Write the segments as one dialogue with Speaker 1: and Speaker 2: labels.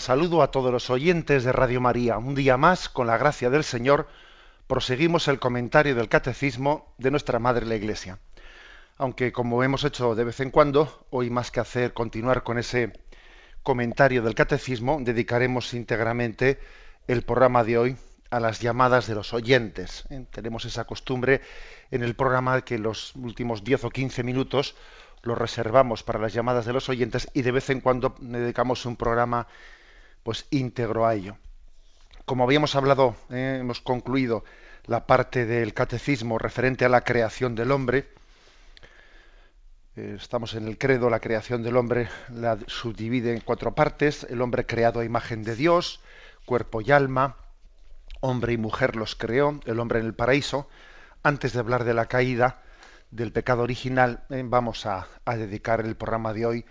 Speaker 1: Saludo a todos los oyentes de Radio María. Un día más, con la gracia del Señor, proseguimos el comentario del Catecismo de nuestra Madre la Iglesia. Aunque, como hemos hecho de vez en cuando, hoy más que hacer continuar con ese comentario del Catecismo, dedicaremos íntegramente el programa de hoy a las llamadas de los oyentes. ¿eh? Tenemos esa costumbre en el programa que los últimos 10 o 15 minutos lo reservamos para las llamadas de los oyentes y de vez en cuando dedicamos un programa pues íntegro a ello. Como habíamos hablado, eh, hemos concluido la parte del catecismo referente a la creación del hombre. Eh, estamos en el credo, la creación del hombre la subdivide en cuatro partes. El hombre creado a imagen de Dios, cuerpo y alma, hombre y mujer los creó, el hombre en el paraíso. Antes de hablar de la caída, del pecado original, eh, vamos a, dedicar el programa de hoy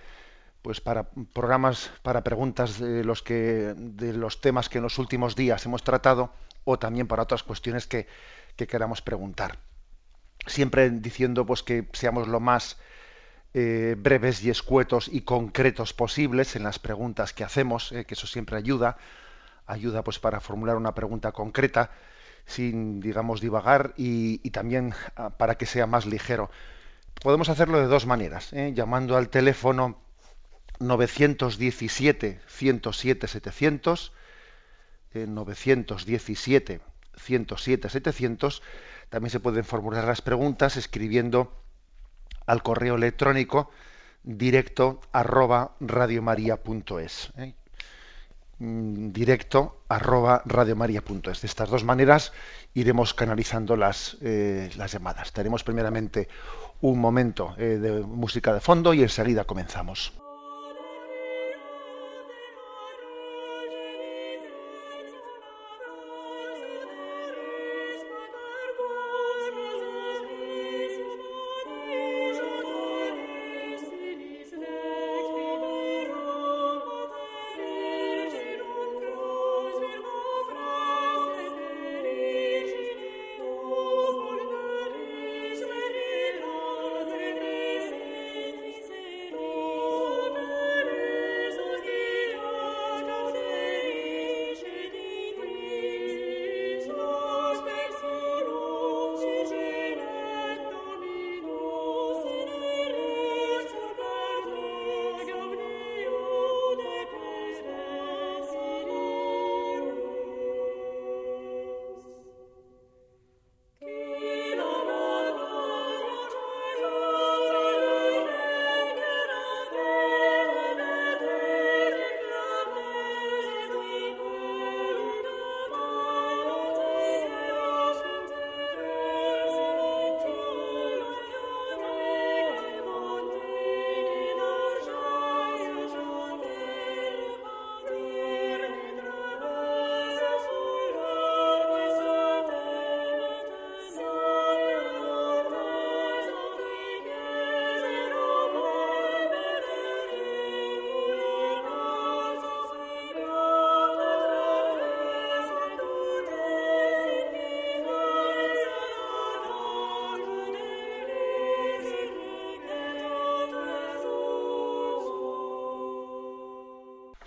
Speaker 1: pues para programas para preguntas de los que de los temas que en los últimos días hemos tratado o también para otras cuestiones que, queramos preguntar siempre diciendo pues que seamos lo más eh, breves y escuetos y concretos posibles en las preguntas que hacemos eh, que eso siempre ayuda ayuda pues para formular una pregunta concreta sin, digamos, divagar y, también ah, para que sea más ligero. Podemos hacerlo de dos maneras, ¿eh? llamando al teléfono 917 107 700 917 107 700 también se pueden formular las preguntas escribiendo al correo electrónico directo arroba radiomaria.es. ¿eh? Mm, directo arroba radiomaria.es. De estas dos maneras iremos canalizando las, eh, llamadas. Tenemos primeramente un momento eh, de música de fondo y enseguida comenzamos.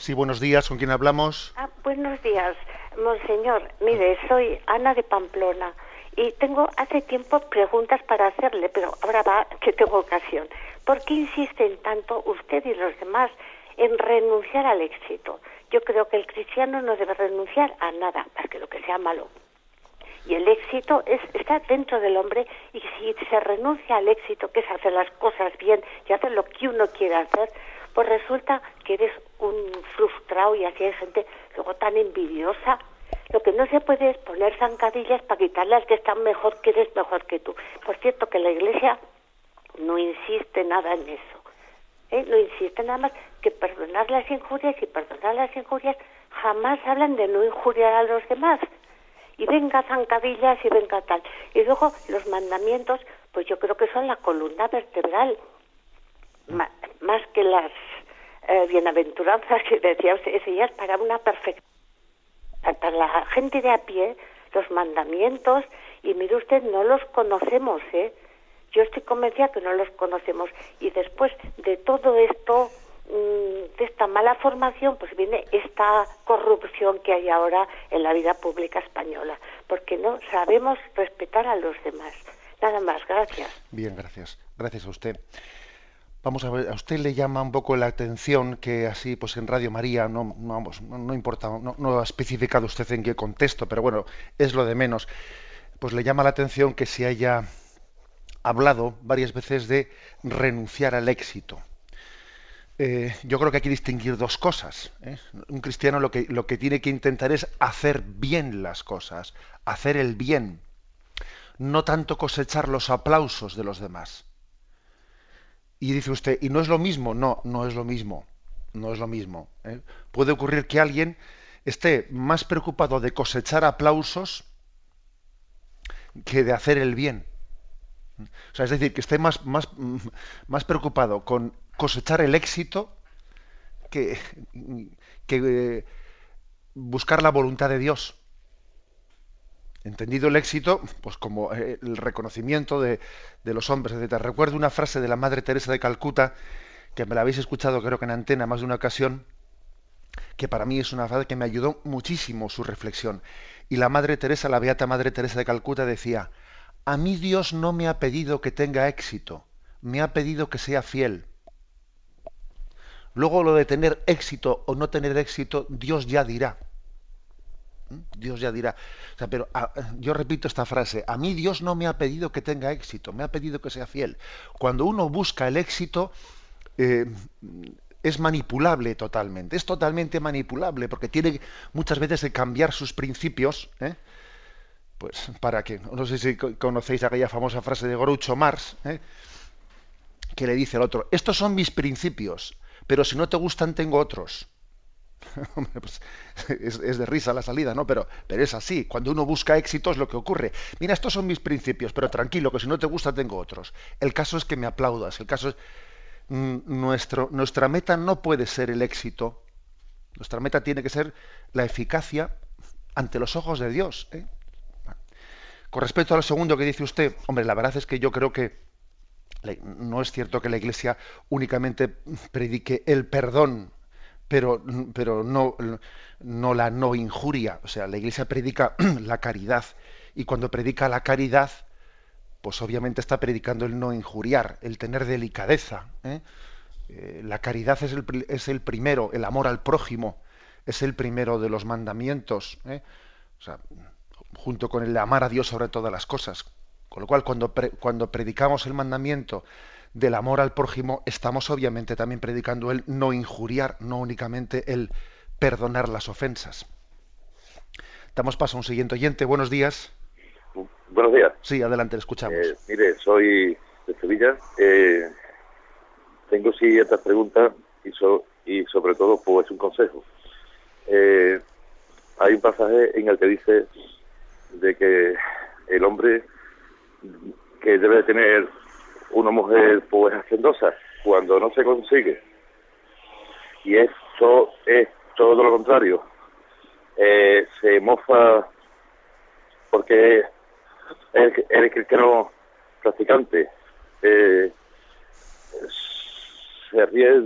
Speaker 1: Sí, buenos días. ¿Con quién hablamos?
Speaker 2: Ah, buenos días, monseñor. Mire, soy Ana de Pamplona y tengo hace tiempo preguntas para hacerle, pero ahora va que tengo ocasión. ¿Por qué insisten tanto usted y los demás en renunciar al éxito? Yo creo que el cristiano no debe renunciar a nada, más que lo que sea malo. Y el éxito es, está dentro del hombre y si se renuncia al éxito, que es hacer las cosas bien y hacer lo que uno quiere hacer, pues resulta que eres un frustrado y así hay gente luego tan envidiosa. Lo que no se puede es poner zancadillas para quitarle al que está mejor que eres mejor que tú. Por cierto, que la Iglesia no insiste nada en eso. ¿eh? No insiste nada más que perdonar las injurias y perdonar las injurias jamás hablan de no injuriar a los demás. Y venga zancadillas y venga tal. Y luego los mandamientos, pues yo creo que son la columna vertebral, más que las eh, bienaventuranzas que decía es para una perfección. Para la gente de a pie, los mandamientos, y mire usted, no los conocemos, ¿eh? Yo estoy convencida que no los conocemos. Y después de todo esto, mm, de esta mala formación, pues viene esta corrupción que hay ahora en la vida pública española, porque no sabemos respetar a los demás. Nada más, gracias.
Speaker 1: Bien, gracias. Gracias a usted. Vamos a ver, a usted le llama un poco la atención que así, pues en Radio María, no, no, no importa, no, ha especificado usted en qué contexto, pero bueno, es lo de menos. Pues le llama la atención que se haya hablado varias veces de renunciar al éxito. Eh, yo creo que hay que distinguir dos cosas. ¿eh? Un cristiano lo que, lo que tiene que intentar es hacer bien las cosas, hacer el bien, no tanto cosechar los aplausos de los demás. Y dice usted, ¿y no es lo mismo? No, no es lo mismo. No es lo mismo. ¿eh? Puede ocurrir que alguien esté más preocupado de cosechar aplausos que de hacer el bien. O sea, es decir, que esté más, más, más preocupado con cosechar el éxito que, que eh, buscar la voluntad de Dios entendido el éxito, pues como eh, el reconocimiento de, los hombres, etc. Recuerdo una frase de la Madre Teresa de Calcuta, que me la habéis escuchado creo que en antena más de una ocasión, que para mí es una frase que me ayudó muchísimo su reflexión. Y la Madre Teresa, la Beata Madre Teresa de Calcuta decía, a mí Dios no me ha pedido que tenga éxito, me ha pedido que sea fiel. Luego lo de tener éxito o no tener éxito, Dios ya dirá. Dios ya dirá. pero ah, yo repito esta frase, a mí Dios no me ha pedido que tenga éxito, me ha pedido que sea fiel. Cuando uno busca el éxito, eh, es manipulable totalmente, es totalmente manipulable, porque tiene muchas veces que cambiar sus principios, ¿eh? pues para que, no sé si conocéis aquella famosa frase de Groucho Marx, ¿eh? que le dice al otro, estos son mis principios, pero si no te gustan tengo otros. Pues, es, de risa la salida, ¿no? Pero, es así. Cuando uno busca éxito es lo que ocurre. Mira, estos son mis principios, pero tranquilo, que si no te gusta tengo otros. El caso es que me aplaudas. El caso es mm, nuestro, nuestra meta no puede ser el éxito. Nuestra meta tiene que ser la eficacia ante los ojos de Dios. ¿eh? Con respecto a lo segundo que dice usted, hombre, la verdad es que yo creo que no es cierto que la Iglesia únicamente predique el perdón pero, pero no, no la no injuria. O sea, la Iglesia predica la caridad y cuando predica la caridad, pues obviamente está predicando el no injuriar, el tener delicadeza. ¿eh? Eh, la caridad es el, es el, primero, el amor al prójimo es el primero de los mandamientos, ¿eh? o sea, junto con el amar a Dios sobre todas las cosas. Con lo cual, cuando, cuando predicamos el mandamiento del amor al prójimo, estamos obviamente también predicando el no injuriar, no únicamente el perdonar las ofensas. Damos paso a un siguiente oyente. Buenos días.
Speaker 3: Buenos días.
Speaker 1: Sí, adelante, le escuchamos.
Speaker 3: Eh, mire, soy de Sevilla. Eh, tengo siguientes preguntas y, y sobre todo pues un consejo. Eh, hay un pasaje en el que dice de que el hombre que debe tener una mujer pues hacendosa cuando no se consigue. Y esto es todo lo contrario. Eh, se mofa porque el, el cristiano practicante. Eh, se ríe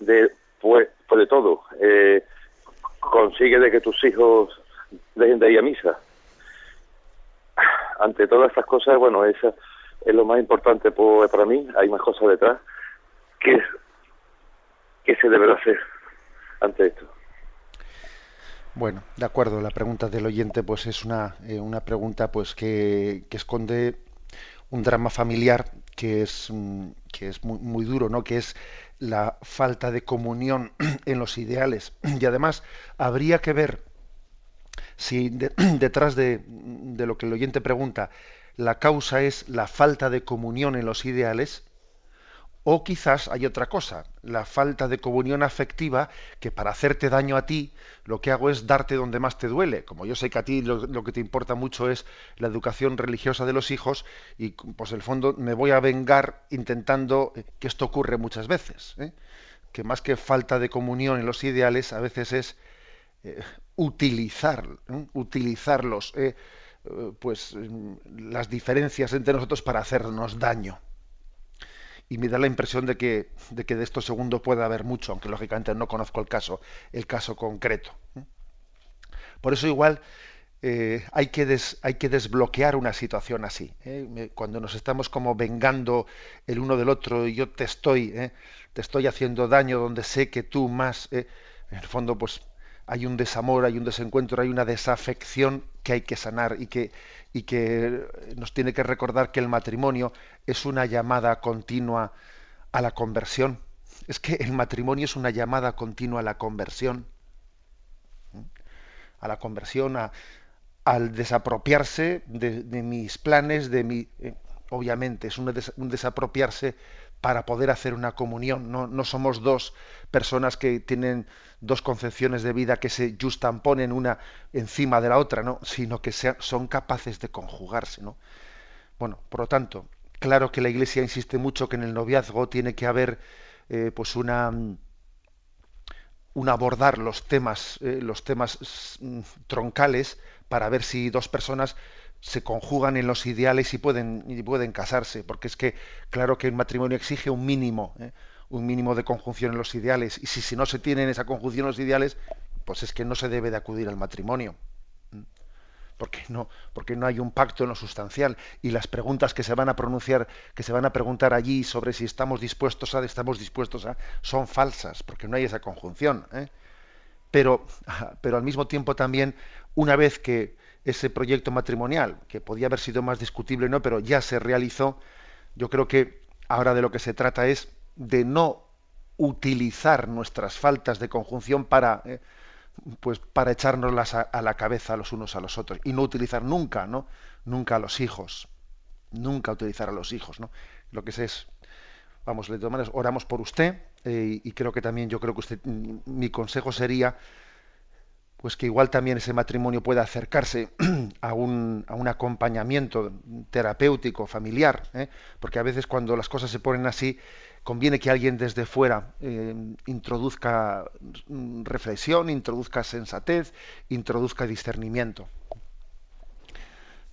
Speaker 3: de pues, pues de todo. Eh, consigue de que tus hijos dejen de ir a misa. Ante todas estas cosas bueno esa es lo más importante pues, para mí. Hay más cosas detrás. ¿Qué, se deberá hacer ante esto?
Speaker 1: Bueno, de acuerdo. La pregunta del oyente, pues, es una, eh, una pregunta, pues, que, que, esconde un drama familiar que es mm, que es muy, muy duro, ¿no? Que es la falta de comunión en los ideales. Y además habría que ver si detrás de, de, lo que el oyente pregunta la causa es la falta de comunión en los ideales, O quizás hay otra cosa, la falta de comunión afectiva, que para hacerte daño a ti, lo que hago es darte donde más te duele. Como yo sé que a ti lo, que te importa mucho es la educación religiosa de los hijos, y pues el fondo me voy a vengar intentando eh, que esto ocurre muchas veces. ¿eh? Que más que falta de comunión en los ideales, a veces es eh, utilizar, utilizarlos, pues las diferencias entre nosotros para hacernos daño y me da la impresión de que, de que de esto segundo puede haber mucho, aunque lógicamente no conozco el caso, el caso concreto. Por eso igual eh, hay, que hay que desbloquear una situación así. ¿eh? Cuando nos estamos como vengando el uno del otro y yo te estoy, ¿eh? te estoy haciendo daño donde sé que tú más, en el fondo pues hay un desamor, hay un desencuentro, hay una desafección que hay que sanar y que, y que nos tiene que recordar que el matrimonio es una llamada continua a la conversión. Es que el matrimonio es una llamada continua a la conversión. A la conversión, al desapropiarse de, mis planes, de mi. Eh, obviamente, es un, un desapropiarse para poder hacer una comunión. No, no, somos dos personas que tienen dos concepciones de vida que se ponen una encima de la otra, ¿no? sino que son capaces de conjugarse. ¿no? Bueno, por lo tanto, claro que la Iglesia insiste mucho que en el noviazgo tiene que haber eh, pues una un abordar los temas eh, los temas mm, troncales para ver si dos personas se conjugan en los ideales y pueden, y pueden casarse, porque es que claro que el matrimonio exige un mínimo, ¿eh? un mínimo de conjunción en los ideales, y si, si no se tienen esa conjunción en los ideales, pues es que no se debe de acudir al matrimonio. Porque no, porque no hay un pacto en lo sustancial y las preguntas que se van a pronunciar, que se van a preguntar allí sobre si estamos dispuestos a, estamos dispuestos a, son falsas, porque no hay esa conjunción. ¿eh? Pero, pero al mismo tiempo también, una vez que, ese proyecto matrimonial, que podía haber sido más discutible, ¿no? pero ya se realizó, yo creo que ahora de lo que se trata es de no utilizar nuestras faltas de conjunción para eh, pues para echárnoslas a, la cabeza los unos a los otros y no utilizar nunca no nunca a los hijos nunca utilizar a los hijos no lo que es es vamos de todas maneras oramos por usted eh, y creo que también yo creo que usted mi consejo sería pues que igual también ese matrimonio pueda acercarse a un, acompañamiento terapéutico, familiar, ¿eh? porque a veces cuando las cosas se ponen así, conviene que alguien desde fuera eh, introduzca reflexión, introduzca sensatez, introduzca discernimiento.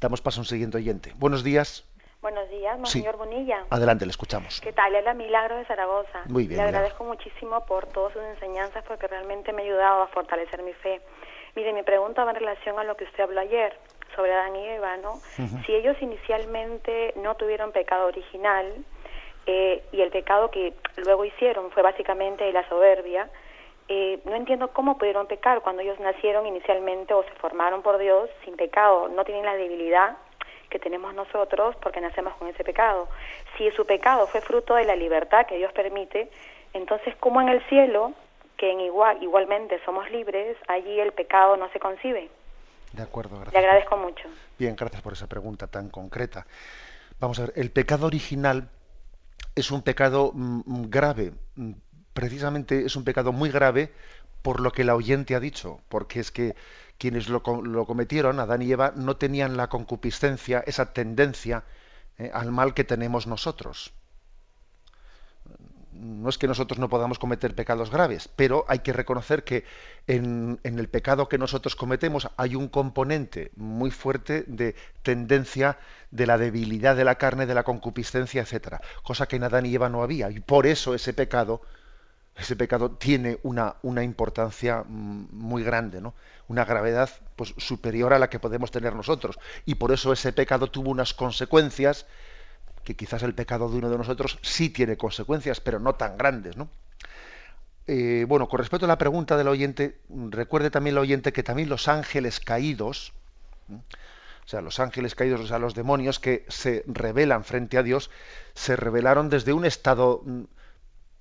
Speaker 1: Damos paso a un siguiente oyente. Buenos días.
Speaker 4: Buenos días, señor Bonilla.
Speaker 1: Adelante, le escuchamos.
Speaker 4: ¿Qué tal? Es la Milagro de Zaragoza.
Speaker 1: Muy bien.
Speaker 4: Le agradezco muchísimo por todas sus enseñanzas porque realmente me ha ayudado a fortalecer mi fe. Mire, mi pregunta va en relación a lo que usted habló ayer sobre Adán y Eva, ¿no? Si ellos inicialmente no tuvieron pecado original eh, y el pecado que luego hicieron fue básicamente la soberbia, eh, no entiendo cómo pudieron pecar cuando ellos nacieron inicialmente o se formaron por Dios sin pecado, no tienen la debilidad que tenemos nosotros porque nacemos con ese pecado. Si su pecado fue fruto de la libertad que Dios permite, entonces ¿cómo en el cielo que en igual, igualmente somos libres, allí el pecado no se concibe.
Speaker 1: De acuerdo, gracias.
Speaker 4: Le agradezco mucho.
Speaker 1: Bien, gracias por esa pregunta tan concreta. Vamos a ver, el pecado original es un pecado mm, mm, grave, mm, precisamente es un pecado muy grave por lo que la oyente ha dicho, porque es que quienes lo, cometieron, Adán y Eva, no tenían la concupiscencia, esa tendencia eh, al mal que tenemos nosotros. No es que nosotros no podamos cometer pecados graves, pero hay que reconocer que en, el pecado que nosotros cometemos hay un componente muy fuerte de tendencia de la debilidad de la carne, de la concupiscencia, etcétera, cosa que en Adán y Eva no había, y por eso ese pecado, ese pecado tiene una, una importancia mm, muy grande, ¿no? una gravedad pues, superior a la que podemos tener nosotros, y por eso ese pecado tuvo unas consecuencias que quizás el pecado de uno de nosotros sí tiene consecuencias, pero no tan grandes, ¿no? Eh, bueno, con respecto a la pregunta del oyente, recuerde también el oyente que también los ángeles caídos, o sea, los ángeles caídos, o sea, los demonios que se rebelan frente a Dios, se rebelaron desde un estado mm,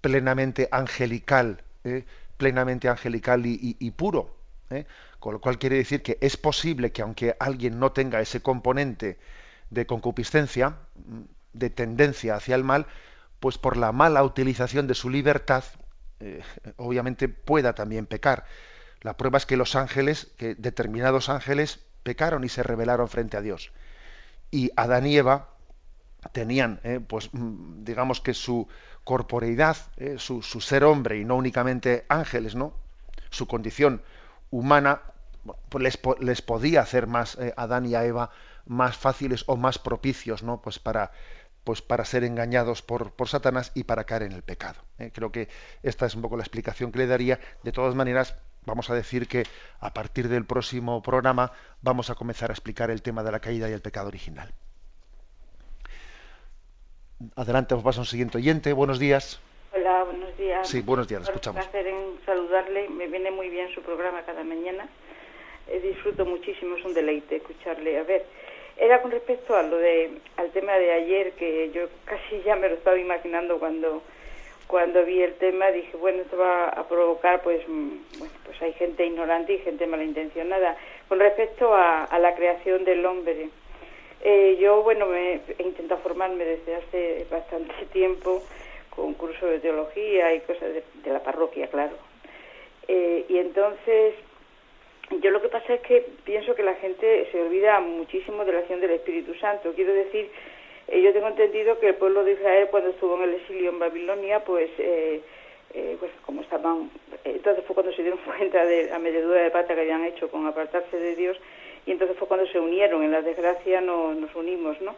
Speaker 1: plenamente angelical, ¿eh? plenamente angelical y, puro. ¿eh? Con lo cual quiere decir que es posible que aunque alguien no tenga ese componente de concupiscencia, de tendencia hacia el mal, pues por la mala utilización de su libertad, eh, obviamente pueda también pecar. La prueba es que los ángeles, que determinados ángeles pecaron y se rebelaron frente a Dios. Y Adán y Eva tenían, pues mm, digamos que su corporeidad, eh, su, ser hombre y no únicamente ángeles, ¿no? Su condición humana pues les, podía hacer más a Adán y a Eva más fáciles o más propicios, ¿no? Pues para pues para ser engañados por, por Satanás y para caer en el pecado. ¿eh? Creo que esta es un poco la explicación que le daría. De todas maneras, vamos a decir que a partir del próximo programa vamos a comenzar a explicar el tema de la caída y el pecado original. Adelante, vamos a un siguiente oyente. Buenos días.
Speaker 5: Hola, buenos días.
Speaker 1: Sí, buenos días, escuchamos.
Speaker 5: Un placer en saludarle. Me viene muy bien su programa cada mañana. Eh, disfruto muchísimo, es un deleite escucharle. A ver, era con respecto a lo de al tema de ayer que yo casi ya me lo estaba imaginando cuando cuando vi el tema dije bueno esto va a provocar pues mm, bueno pues hay gente ignorante y gente malintencionada con respecto a, la creación del hombre eh, yo bueno me he intentado formarme desde hace bastante tiempo con curso de teología y cosas de, la parroquia claro eh, y entonces yo lo que pasa es que pienso que la gente se olvida muchísimo de la acción del Espíritu Santo. Quiero decir, eh, yo tengo entendido que el pueblo de Israel cuando estuvo en el exilio en Babilonia, pues, eh, eh, pues como estaban, entonces fue cuando se dieron cuenta de la medidura de pata que habían hecho con apartarse de Dios y entonces fue cuando se unieron, en la desgracia no, nos unimos, ¿no?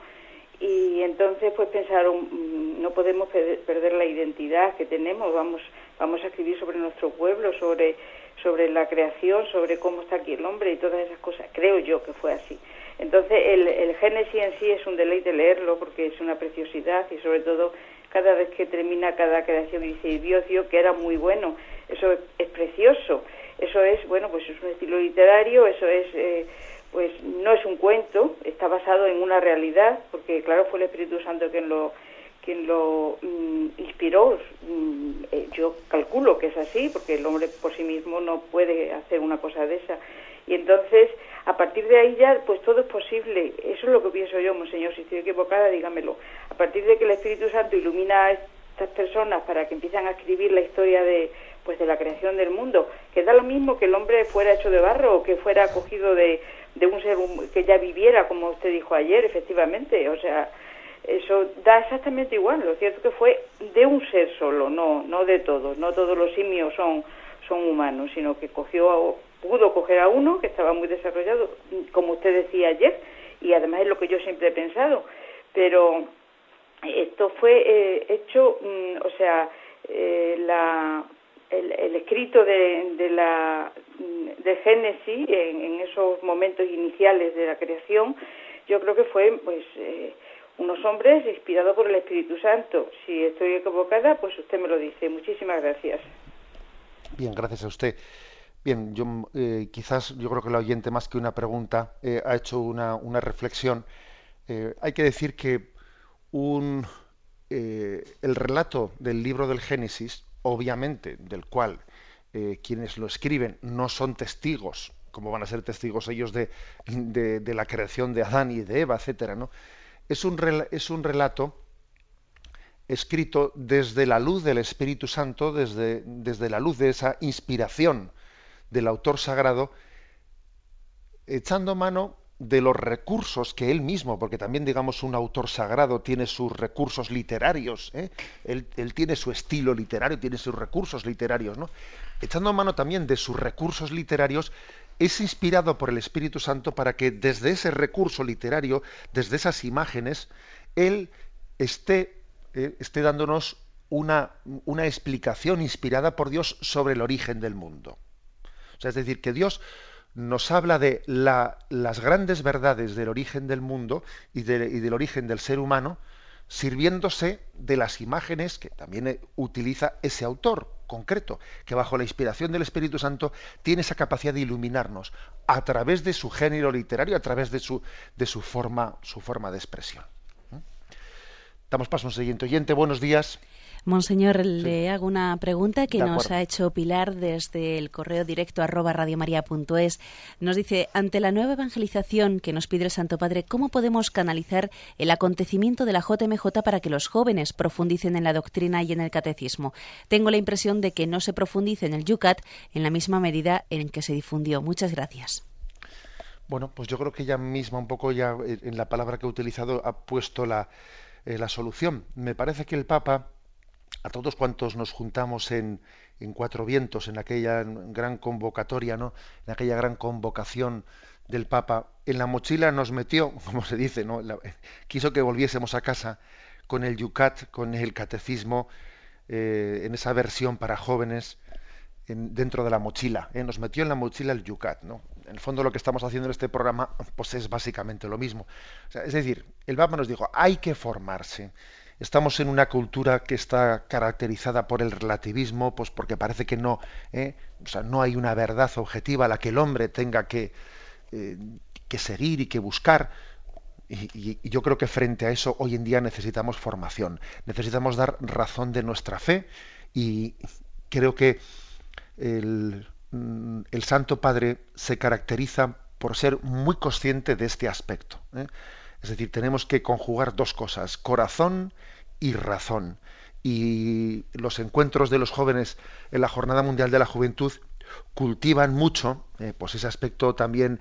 Speaker 5: Y entonces pues pensaron, mm, no podemos perder la identidad que tenemos, vamos, vamos a escribir sobre nuestro pueblo, sobre sobre la creación, sobre cómo está aquí el hombre y todas esas cosas. Creo yo que fue así. Entonces, el, el Génesis en sí es un deleite leerlo porque es una preciosidad y sobre todo cada vez que termina cada creación y dice Dios dio que era muy bueno. Eso es, precioso. Eso es, bueno, pues es un estilo literario, eso es, eh, pues no es un cuento, está basado en una realidad, porque claro, fue el Espíritu Santo quien lo quien lo mm, inspiró, mm, eh, yo calculo que es así, porque el hombre por sí mismo no puede hacer una cosa de esa. Y entonces, a partir de ahí ya, pues todo es posible. Eso es lo que pienso yo, monseñor. Si estoy equivocada, dígamelo. A partir de que el Espíritu Santo ilumina a estas personas para que empiezan a escribir la historia de, pues, de la creación del mundo, que da lo mismo que el hombre fuera hecho de barro o que fuera acogido de, de un ser que ya viviera, como usted dijo ayer, efectivamente. O sea, eso da exactamente igual. Lo cierto que fue de un ser solo, no, no de todos. No todos los simios son, son humanos, sino que cogió, pudo coger a uno que estaba muy desarrollado, como usted decía ayer, y además es lo que yo siempre he pensado. Pero esto fue eh, hecho, mm, o sea, eh, la, el, escrito de, de la de Génesis en, en, esos momentos iniciales de la creación, yo creo que fue, pues. Eh, unos hombres inspirados por el Espíritu Santo. Si estoy equivocada, pues usted me lo dice. Muchísimas gracias.
Speaker 1: Bien, gracias a usted. Bien, yo eh, quizás yo creo que el oyente más que una pregunta eh, ha hecho una, una reflexión. Eh, hay que decir que un, el relato del libro del Génesis, obviamente, del cual quienes lo escriben no son testigos, como van a ser testigos ellos de, de, de la creación de Adán y de Eva, etcétera, ¿no? es un, es un relato escrito desde la luz del Espíritu Santo, desde, desde la luz de esa inspiración del autor sagrado, echando mano de los recursos que él mismo, porque también digamos un autor sagrado tiene sus recursos literarios, ¿eh? él, él, tiene su estilo literario, tiene sus recursos literarios, ¿no? echando mano también de sus recursos literarios, es inspirado por el Espíritu Santo para que desde ese recurso literario, desde esas imágenes, Él esté, eh, esté dándonos una, una, explicación inspirada por Dios sobre el origen del mundo. O sea, es decir, que Dios nos habla de la, las grandes verdades del origen del mundo y, del origen del ser humano, sirviéndose de las imágenes que también eh, utiliza ese autor concreto, que bajo la inspiración del Espíritu Santo tiene esa capacidad de iluminarnos a través de su género literario, a través de su, de su, forma, su forma de expresión. Damos paso a un siguiente oyente. Buenos días.
Speaker 6: Monseñor, le hago una pregunta que nos ha hecho Pilar desde el correo directo arroba radiomaria.es. Nos dice, ante la nueva evangelización que nos pide el Santo Padre, ¿cómo podemos canalizar el acontecimiento de la JMJ para que los jóvenes profundicen en la doctrina y en el catecismo? Tengo la impresión de que no se profundice en el Yucat en la misma medida en que se difundió. Muchas gracias.
Speaker 1: Bueno, pues yo creo que ella misma un poco ya eh, en la palabra que he utilizado ha puesto la, eh, la solución. Me parece que el Papa a todos cuantos nos juntamos en, en Cuatro Vientos, en aquella gran convocatoria, ¿no? En aquella gran convocación del Papa, en la mochila nos metió, como se dice, ¿no? quiso que volviésemos a casa con el Yucat, con el catecismo, eh, en esa versión para jóvenes, dentro de la mochila. ¿eh? Nos metió en la mochila el Yucat, ¿no? En el fondo lo que estamos haciendo en este programa, pues es básicamente lo mismo. es decir, el Papa nos dijo, hay que formarse. Estamos en una cultura que está caracterizada por el relativismo, pues porque parece que no, ¿eh? o sea, no hay una verdad objetiva a la que el hombre tenga que, eh, que seguir y que buscar. Y, yo creo que frente a eso hoy en día necesitamos formación, necesitamos dar razón de nuestra fe y creo que el, mm, el Santo Padre se caracteriza por ser muy consciente de este aspecto. ¿eh? Es decir, tenemos que conjugar dos cosas, corazón y razón. Y los encuentros de los jóvenes en la Jornada Mundial de la Juventud cultivan mucho eh, pues ese aspecto también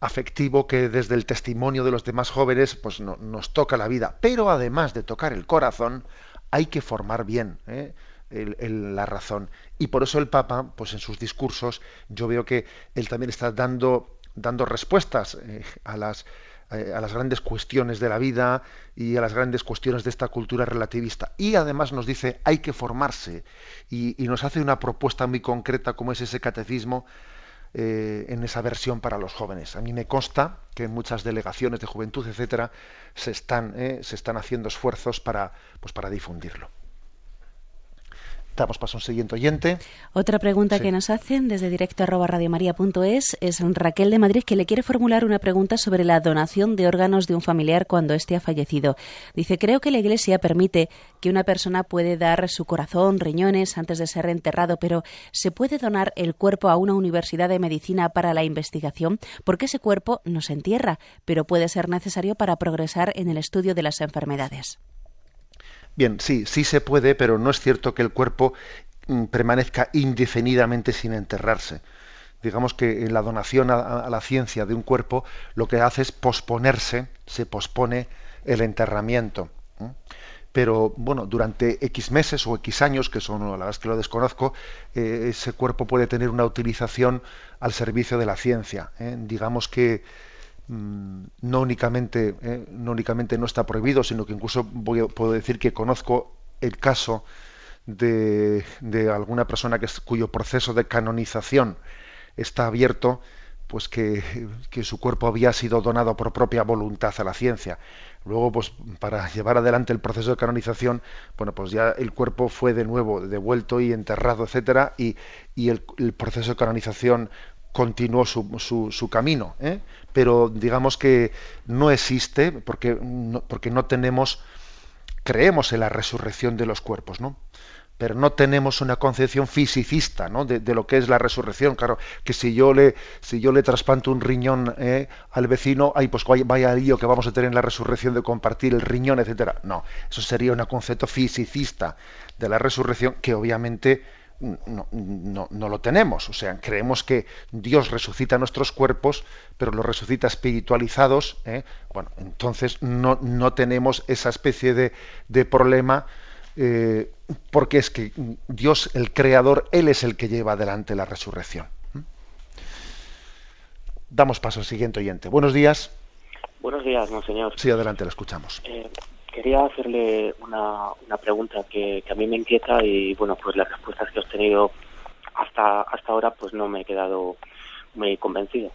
Speaker 1: afectivo que desde el testimonio de los demás jóvenes pues nos toca la vida. Pero además de tocar el corazón, hay que formar bien eh, la razón. Y por eso el Papa, pues en sus discursos, yo veo que él también está dando, dando respuestas eh, a las a las grandes cuestiones de la vida y a las grandes cuestiones de esta cultura relativista. Y además nos dice hay que formarse y, nos hace una propuesta muy concreta como es ese catecismo eh, en esa versión para los jóvenes. A mí me consta que en muchas delegaciones de juventud, etcétera, se están, eh, se están haciendo esfuerzos para, pues, para difundirlo. Damos paso a un siguiente oyente.
Speaker 6: Otra pregunta que nos hacen desde directo arroba radiomaria.es es Raquel de Madrid que le quiere formular una pregunta sobre la donación de órganos de un familiar cuando éste ha fallecido. Dice, creo que la Iglesia permite que una persona puede dar su corazón, riñones antes de ser enterrado, pero ¿se puede donar el cuerpo a una universidad de medicina para la investigación? Porque ese cuerpo no se entierra, pero puede ser necesario para progresar en el estudio de las enfermedades.
Speaker 1: Bien, sí, sí se puede, pero no es cierto que el cuerpo mm, permanezca indefinidamente sin enterrarse. Digamos que en la donación a, la ciencia de un cuerpo lo que hace es posponerse, se pospone el enterramiento. Pero bueno, durante X meses o X años, que son, la verdad es que lo desconozco, eh, ese cuerpo puede tener una utilización al servicio de la ciencia. ¿eh? Digamos que no únicamente, eh, no únicamente no está prohibido, sino que incluso voy, puedo decir que conozco el caso de, alguna persona que cuyo proceso de canonización está abierto, pues que, su cuerpo había sido donado por propia voluntad a la ciencia. Luego, pues para llevar adelante el proceso de canonización, bueno, pues ya el cuerpo fue de nuevo devuelto y enterrado, etcétera, y, el, el, proceso de canonización continuó su, su, camino, ¿eh? pero digamos que no existe porque no, porque no tenemos, creemos en la resurrección de los cuerpos, ¿no? pero no tenemos una concepción fisicista ¿no? de, lo que es la resurrección. Claro, que si yo le, si yo le trasplanto un riñón ¿eh? al vecino, ay, pues vaya lío que vamos a tener en la resurrección de compartir el riñón, etcétera. No, eso sería un concepto fisicista de la resurrección que obviamente no, no, no, lo tenemos. O sea, creemos que Dios resucita nuestros cuerpos, pero los resucita espiritualizados. ¿eh? Bueno, entonces no, no, tenemos esa especie de, de problema, eh, porque es que Dios, el Creador, Él es el que lleva adelante la resurrección. Damos paso al siguiente oyente. Buenos días.
Speaker 7: Buenos días, monseñor.
Speaker 1: Sí, adelante, la escuchamos.
Speaker 7: Eh, Quería hacerle una, una pregunta que, a mí me inquieta y bueno, pues las respuestas que he obtenido hasta hasta ahora pues no me he quedado muy convencido.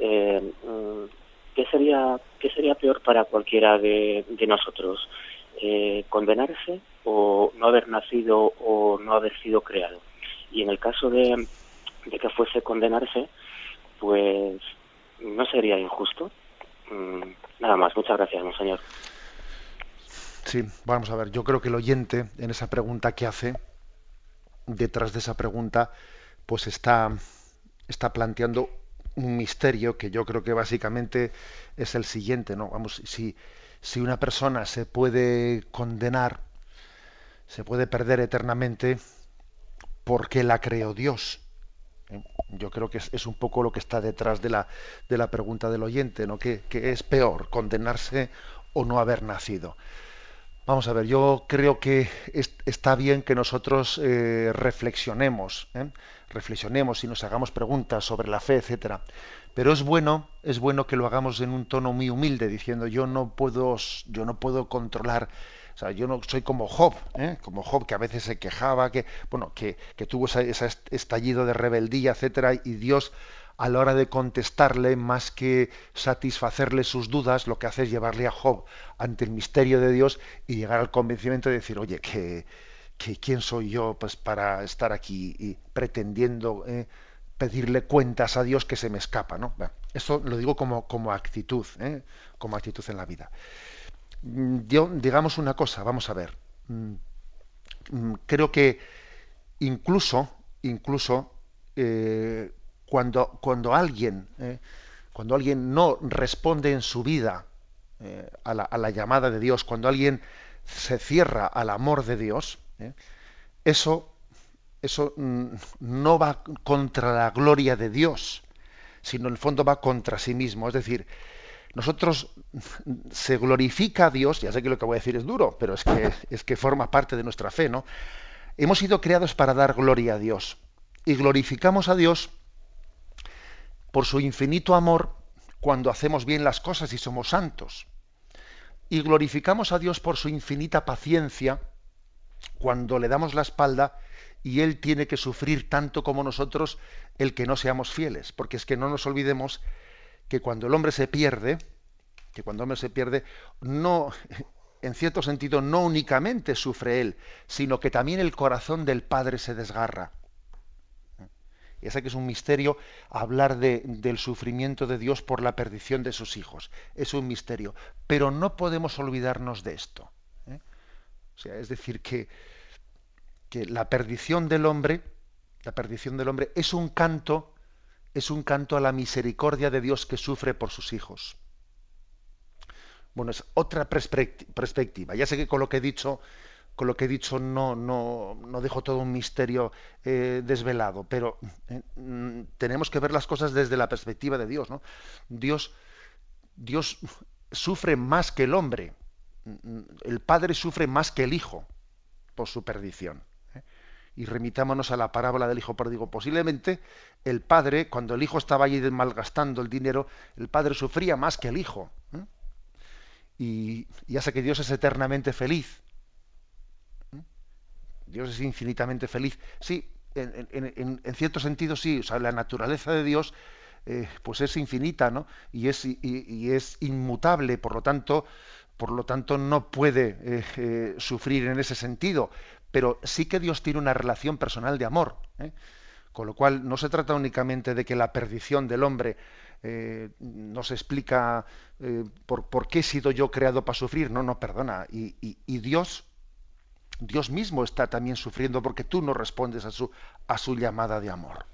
Speaker 7: Eh, mm, ¿Qué sería qué sería peor para cualquiera de, nosotros? Eh, ¿Condenarse o no haber nacido o no haber sido creado? Y en el caso de, de que fuese condenarse, pues no sería injusto. Mm, nada más, muchas gracias, monseñor.
Speaker 1: Sí, vamos a ver. Yo creo que el oyente en esa pregunta que hace, detrás de esa pregunta, pues está, está planteando un misterio que yo creo que básicamente es el siguiente, ¿no? Vamos, si, si una persona se puede condenar, se puede perder eternamente, ¿por qué la creó Dios? ¿Eh? Yo creo que es, un poco lo que está detrás de la, de la pregunta del oyente, ¿no? ¿Qué, es peor, condenarse o no haber nacido? Vamos a ver, yo creo que está bien que nosotros eh, reflexionemos, ¿eh? reflexionemos y nos hagamos preguntas sobre la fe, etcétera. Pero es bueno, es bueno que lo hagamos en un tono muy humilde, diciendo yo no puedo, yo no puedo controlar o sea, yo no soy como Job, ¿eh? como Job que a veces se quejaba, que bueno, que, tuvo ese, estallido de rebeldía, etcétera, y Dios a la hora de contestarle, más que satisfacerle sus dudas, lo que hace es llevarle a Job ante el misterio de Dios y llegar al convencimiento de decir, oye, que, quién soy yo pues para estar aquí y pretendiendo ¿eh? pedirle cuentas a Dios que se me escapa, ¿no? eso lo digo como, como actitud, ¿eh? como actitud en la vida. Mm, digamos una cosa, vamos a ver. Mm, mm, creo que incluso, incluso eh, cuando, cuando alguien, eh, cuando alguien no responde en su vida eh, a, la, llamada de Dios, cuando alguien se cierra al amor de Dios, eso, eso no va contra la gloria de Dios, sino en el fondo va contra sí mismo. Es decir, nosotros se glorifica a Dios, ya sé que lo que voy a decir es duro, pero es que, es que forma parte de nuestra fe, ¿no? Hemos sido creados para dar gloria a Dios. Y glorificamos a Dios por su infinito amor cuando hacemos bien las cosas y somos santos. Y glorificamos a Dios por su infinita paciencia cuando le damos la espalda y Él tiene que sufrir tanto como nosotros el que no seamos fieles. Porque es que no nos olvidemos que cuando el hombre se pierde, que cuando el hombre se pierde, no, en cierto sentido, no únicamente sufre él, sino que también el corazón del Padre se desgarra. Y sé que es un misterio hablar de, del sufrimiento de Dios por la perdición de sus hijos. Es un misterio. Pero no podemos olvidarnos de esto. ¿eh? O sea, es decir, que, que la perdición del hombre, la perdición del hombre es un canto es un canto a la misericordia de Dios que sufre por sus hijos. Bueno, es otra perspectiva. Ya sé que con lo que he dicho, con lo que he dicho no, no, no dejo todo un misterio eh, desvelado, pero eh, mm, tenemos que ver las cosas desde la perspectiva de Dios. ¿no? Dios, Dios sufre más que el hombre. El padre sufre más que el hijo por su perdición y remitámonos a la parábola del hijo pródigo. Posiblemente el padre, cuando el hijo estaba allí malgastando el dinero, el padre sufría más que el hijo. ¿eh? Y ya sé que Dios es eternamente feliz. ¿Eh? Dios es infinitamente feliz. Sí, en, cierto sentido sí. O sea, la naturaleza de Dios eh, pues es infinita, ¿no? Y es, inmutable, por lo tanto, por lo tanto no puede sufrir en ese sentido pero sí que Dios tiene una relación personal de amor. ¿eh? Con lo cual no se trata únicamente de que la perdición del hombre eh, nos explica eh, por, qué he sido yo creado para sufrir. No, no, perdona. Y, Dios, Dios mismo está también sufriendo porque tú no respondes a su, a su llamada de amor.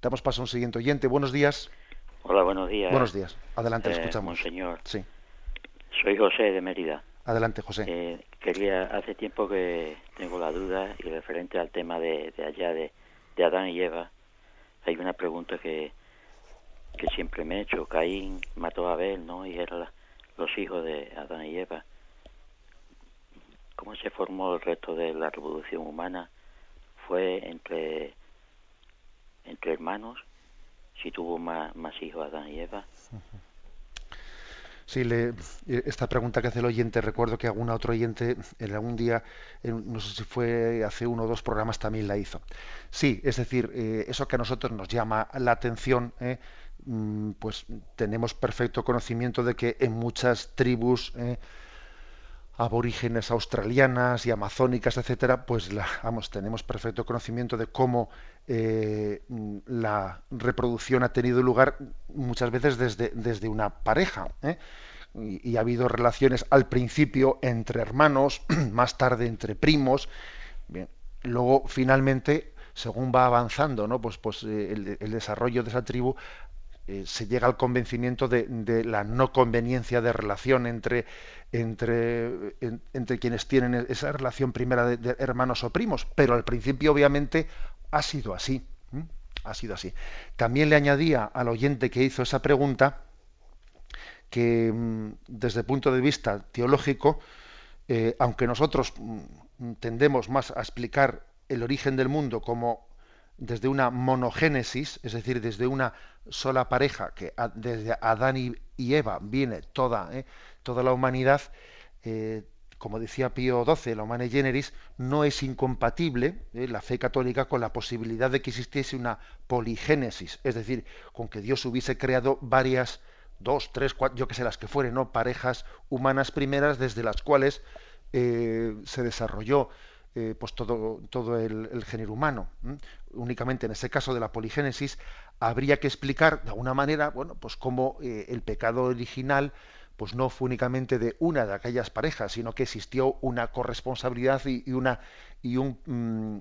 Speaker 1: Damos paso a un siguiente oyente. Buenos días.
Speaker 8: Hola, buenos días.
Speaker 1: Buenos días. Adelante, escuchamos.
Speaker 8: Señor.
Speaker 1: Sí.
Speaker 8: Soy José de Mérida.
Speaker 1: Adelante, José.
Speaker 8: Eh, quería, hace tiempo que tengo la duda y referente al tema de, allá de, Adán y Eva, hay una pregunta que, que siempre me he hecho. Caín mató a Abel, ¿no? Y eran los hijos de Adán y Eva. ¿Cómo se formó el resto de la revolución humana? ¿Fue entre, entre hermanos? Si tuvo más, hijos Adán y Eva.
Speaker 1: Sí, le, eh, esta pregunta que hace el oyente, recuerdo que algún otro oyente en algún día, no sé si fue hace uno o dos programas, también la hizo. Sí, es decir, eh, eso que a nosotros nos llama la atención, eh, mm, pues tenemos perfecto conocimiento de que en muchas tribus aborígenes australianas y amazónicas, etcétera, pues vamos, tenemos perfecto conocimiento de cómo la reproducción ha tenido lugar muchas veces desde, desde una pareja. y, ha habido relaciones al principio entre hermanos, más tarde entre primos. Bien, luego finalmente, según va avanzando, ¿no? Pues, pues eh, el, desarrollo de esa tribu eh, se llega al convencimiento de, la no conveniencia de relación entre, entre, entre quienes tienen esa relación primera de, hermanos o primos, pero al principio obviamente ha sido así. Ha sido así. También le añadía al oyente que hizo esa pregunta que mm, desde el punto de vista teológico, eh, aunque nosotros mm, tendemos más a explicar el origen del mundo como desde una monogénesis, es decir, desde una sola pareja, que desde Adán y, Eva viene toda, eh, toda la humanidad, eh, como decía Pío XII, la humane generis, no es incompatible la fe católica con la posibilidad de que existiese una poligénesis, es decir, con que Dios hubiese creado varias dos, tres, cuatro, yo que sé, las que fueren, ¿no? Parejas humanas primeras desde las cuales eh, se desarrolló eh, pues todo, todo el, género humano. Únicamente en ese caso de la poligénesis habría que explicar de alguna manera, bueno, pues cómo eh, el pecado original pues no fue únicamente de una de aquellas parejas, sino que existió una corresponsabilidad y, una y mm,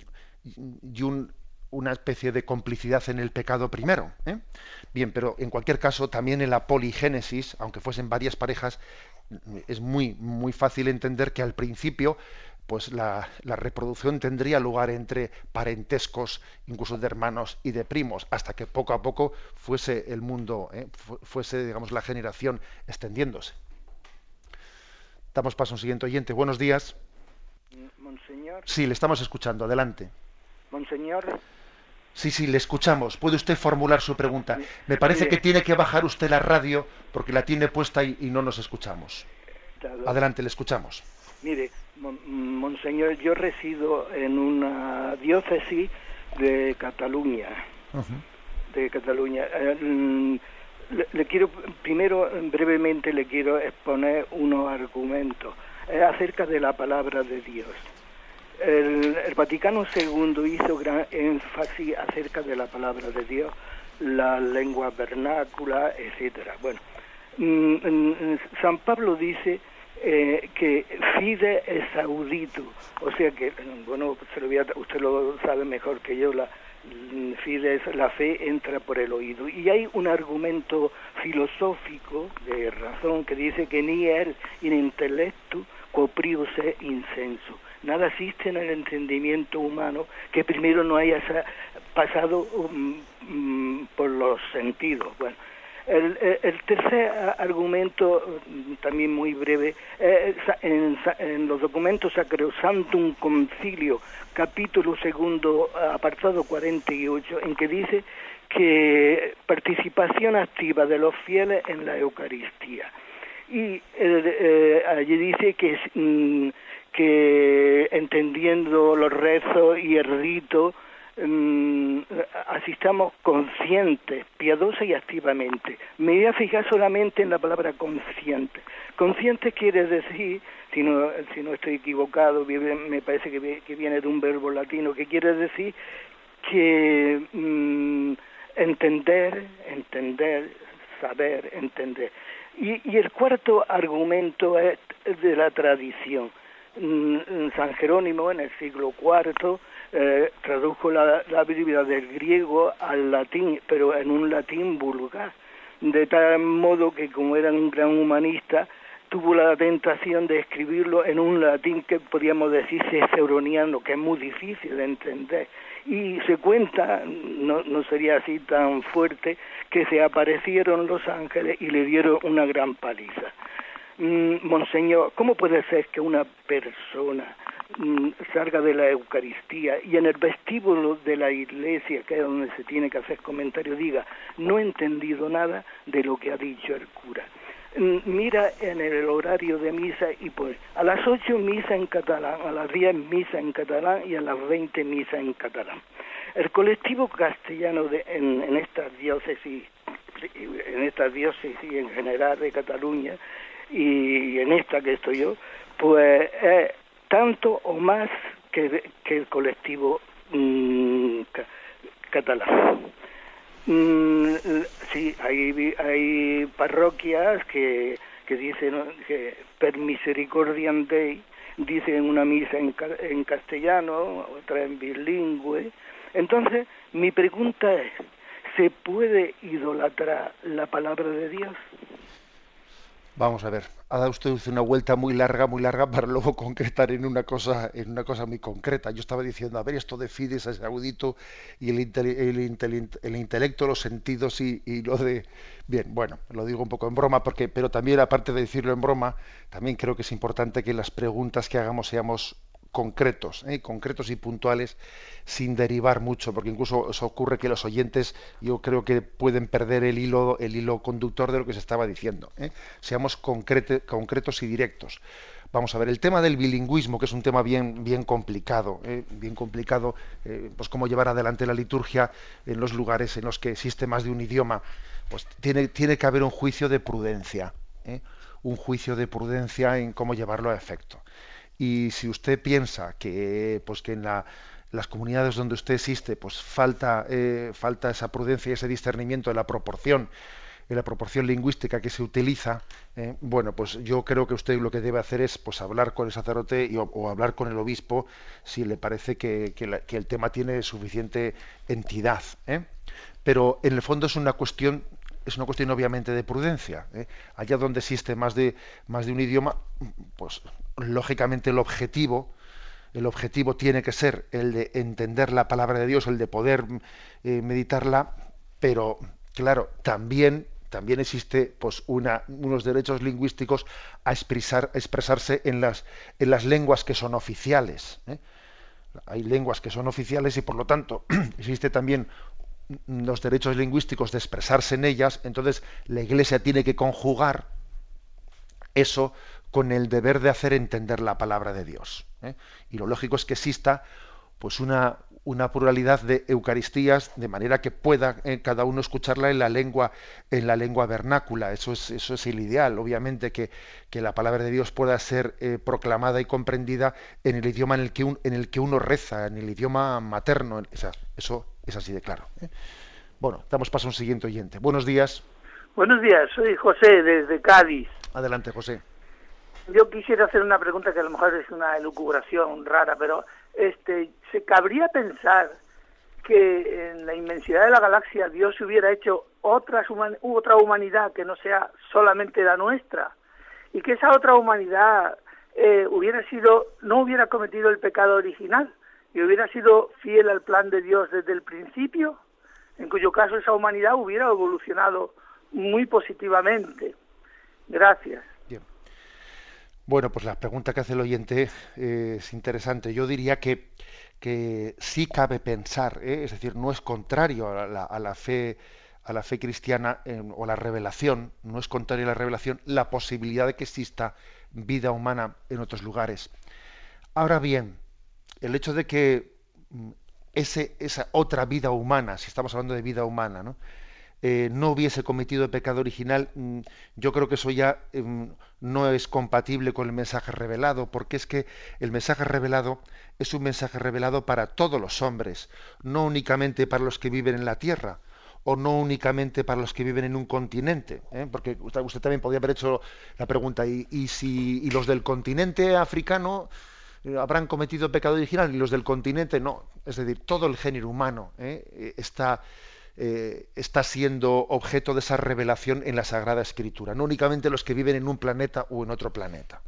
Speaker 1: y un una especie de complicidad en el pecado primero. ¿eh? Bien, pero en cualquier caso, también en la poligénesis, aunque fuesen varias parejas, es muy, muy fácil entender que al principio pues la, reproducción tendría lugar entre parentescos, incluso de hermanos y de primos, hasta que poco a poco fuese el mundo, ¿eh? fuese, digamos, la generación extendiéndose. Damos paso a un siguiente oyente. Buenos días.
Speaker 9: Monseñor.
Speaker 1: Sí, le estamos escuchando. Adelante.
Speaker 9: Monseñor.
Speaker 1: Sí, sí, le escuchamos. Puede usted formular su pregunta. Me parece que tiene que bajar usted la radio porque la tiene puesta y, no nos escuchamos. Adelante, le escuchamos.
Speaker 9: Mire, monseñor, yo resido en una diócesis de Cataluña. De Cataluña. Eh, mm, le, quiero, primero, brevemente, le quiero exponer unos argumentos acerca de la palabra de Dios. El, Vaticano II hizo gran énfasis acerca de la palabra de Dios, la lengua vernácula, etcétera. Bueno, mm, mm, San Pablo dice eh, que fide es audito, o sea que, bueno, usted lo sabe mejor que yo, la fide es la fe entra por el oído. Y hay un argumento filosófico de razón que dice que ni él in intelecto copriuse incenso nada existe en el entendimiento humano que primero no haya pasado um, mm, por los sentidos. Bueno, el, tercer argumento, mm, también muy breve, eh, en, los documentos Sacrosantum Concilio, capítulo segundo, apartado 48, en que dice que participación activa de los fieles en la Eucaristía. Y eh, eh, allí dice que mm, que entendiendo los rezos y el rito, mm, asistamos conscientes, piadosa y activamente. Me voy a fijar solamente en la palabra consciente. Consciente quiere decir, si no, si no estoy equivocado, me parece que, viene de un verbo latino, que quiere decir que mm, entender, entender, saber, entender. Y, y el cuarto argumento es de la tradición. Mm, San Jerónimo en el siglo IV eh, tradujo la, Biblia del griego al latín, pero en un latín vulgar, de tal modo que como era un gran humanista, tuvo la tentación de escribirlo en un latín que podríamos decir ciceroniano, que es muy difícil de entender. Y se cuenta, no, no sería así tan fuerte, que se aparecieron los ángeles y le dieron una gran paliza. Mm, monseñor, ¿cómo puede ser que una persona mm, salga de la Eucaristía y en el vestíbulo de la iglesia, que es donde se tiene que hacer comentario, diga, no he entendido nada de lo que ha dicho el cura? Mm, mira en el horario de misa y pues a las ocho misa en catalán, a las diez misa en catalán y a las veinte misa en catalán. El colectivo castellano de, en, en esta diócesis en esta diócesis en general de Cataluña y en esta que estoy yo, pues es tanto o más que, que el colectivo mm, catalán. Mm, sí, hay, hay parroquias que, que dice que per misericordia Dei, dice en una misa en, en castellano, otra en bilingüe. Entonces, mi pregunta es, ¿se puede idolatrar la palabra de Dios?
Speaker 1: Vamos a ver, ha dado usted una vuelta muy larga, muy larga para luego concretar en una cosa, en una cosa muy concreta. Yo estaba diciendo, a ver, esto de Fides es audito y el, el, intelecto, los sentidos y, y, lo de... Bien, bueno, lo digo un poco en broma, porque, pero también aparte de decirlo en broma, también creo que es importante que las preguntas que hagamos seamos concretos, ¿eh? concretos y puntuales, sin derivar mucho, porque incluso os ocurre que los oyentes, yo creo que pueden perder el hilo, el hilo conductor de lo que se estaba diciendo. ¿eh? Seamos concretos y directos. Vamos a ver, el tema del bilingüismo, que es un tema bien, bien complicado, ¿eh? bien complicado, pues cómo llevar adelante la liturgia en los lugares en los que existe más de un idioma, pues tiene, tiene que haber un juicio de prudencia, un juicio de prudencia en cómo llevarlo a efecto. Y si usted piensa que, pues que en las comunidades donde usted existe, pues falta, eh, falta esa prudencia y ese discernimiento de la proporción, en la proporción lingüística que se utiliza, eh, bueno, pues yo creo que usted lo que debe hacer es pues hablar con el sacerdote y, o, hablar con el obispo si le parece que, que, el tema tiene suficiente entidad. ¿eh? Pero en el fondo es una cuestión es una cuestión obviamente de prudencia. ¿eh? Allá donde existe más de, más de un idioma, pues lógicamente el objetivo, el objetivo tiene que ser el de entender la palabra de Dios, el de poder eh, meditarla, pero claro, también también existe pues unos derechos lingüísticos a, expresar, expresarse en las, en las lenguas que son oficiales. ¿eh? Hay lenguas que son oficiales y por lo tanto existe también los derechos lingüísticos de expresarse en ellas, entonces la Iglesia tiene que conjugar eso con el deber de hacer entender la palabra de Dios. ¿eh? Y lo lógico es que exista pues una, pluralidad de Eucaristías de manera que pueda eh, cada uno escucharla en la lengua en la lengua vernácula. Eso es, eso es el ideal, obviamente que, la palabra de Dios pueda ser eh, proclamada y comprendida en el idioma en el que, uno reza, en el idioma materno. eso es así de claro. ¿eh? Bueno, damos paso a un siguiente oyente. Buenos días.
Speaker 10: Buenos días, soy José desde Cádiz.
Speaker 1: Adelante, José.
Speaker 10: Yo quisiera hacer una pregunta que a lo mejor es una elucubración rara, pero este, ¿se cabría pensar que en la inmensidad de la galaxia Dios hubiera hecho otras otra humanidad que no sea solamente la nuestra? Y que esa otra humanidad eh, hubiera sido, no hubiera cometido el pecado original, y hubiera sido fiel al plan de Dios desde el principio, en cuyo caso esa humanidad hubiera evolucionado muy positivamente. Gracias.
Speaker 1: Bien. Bueno, pues la pregunta que hace el oyente eh, es interesante. Yo diría que, que sí cabe pensar, ¿eh? es decir, no es contrario a la, fe a la fe cristiana o la revelación, no es contrario a la revelación la posibilidad de que exista vida humana en otros lugares. Ahora bien, el hecho de que mm, ese, esa otra vida humana, si estamos hablando de vida humana, ¿no? Eh, no hubiese cometido el pecado original, mm, yo creo que eso ya em, no es compatible con el mensaje revelado, porque es que el mensaje revelado es un mensaje revelado para todos los hombres, no únicamente para los que viven en la tierra, o no únicamente para los que viven en un continente, ¿eh? porque usted, también podría haber hecho la pregunta, ¿y, y si y los del continente africano habrán cometido pecado original y los del continente no. Es decir, todo el género humano eh, eh, está, está siendo objeto de esa revelación en la Sagrada Escritura, no únicamente los que viven en un planeta o en otro planeta.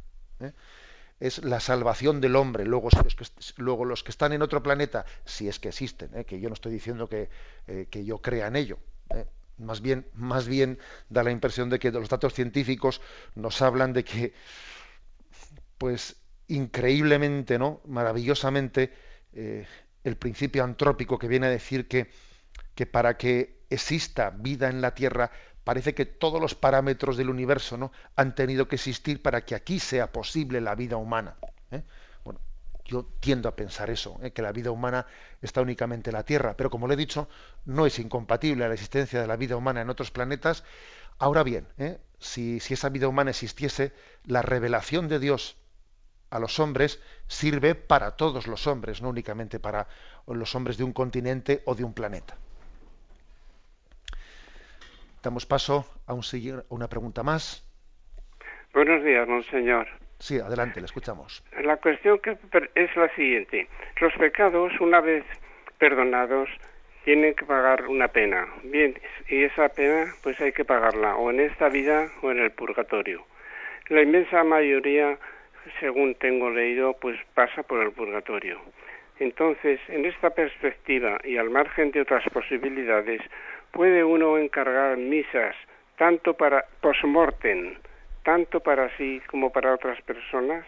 Speaker 1: Es la salvación del hombre. Luego los, que, luego, los que están en otro planeta, si es que existen, que yo no estoy diciendo que, que yo crea en ello, más bien, más bien da la impresión de que los datos científicos nos hablan de que pues increíblemente, ¿no? maravillosamente, eh, el principio antrópico que viene a decir que, que para que exista vida en la Tierra, parece que todos los parámetros del universo ¿no? han tenido que existir para que aquí sea posible la vida humana. ¿eh? Bueno, yo tiendo a pensar eso, ¿eh? que la vida humana está únicamente en la Tierra, pero como le he dicho, no es incompatible la existencia de la vida humana en otros planetas. Ahora bien, si, si esa vida humana existiese, la revelación de Dios a los hombres sirve para todos los hombres, no únicamente para los hombres de un continente o de un planeta. Damos paso a, un, una pregunta más.
Speaker 11: Buenos días, monseñor.
Speaker 1: Sí, adelante, le escuchamos.
Speaker 11: La cuestión que es la siguiente. Los pecados, una vez perdonados, tienen que pagar una pena. Bien, y esa pena pues hay que pagarla o en esta vida o en el purgatorio. La inmensa mayoría, según tengo leído, pues pasa por el purgatorio. Entonces, en esta perspectiva y al margen de otras posibilidades, puede uno encargar misas tanto para post-mortem, tanto para sí como para otras personas.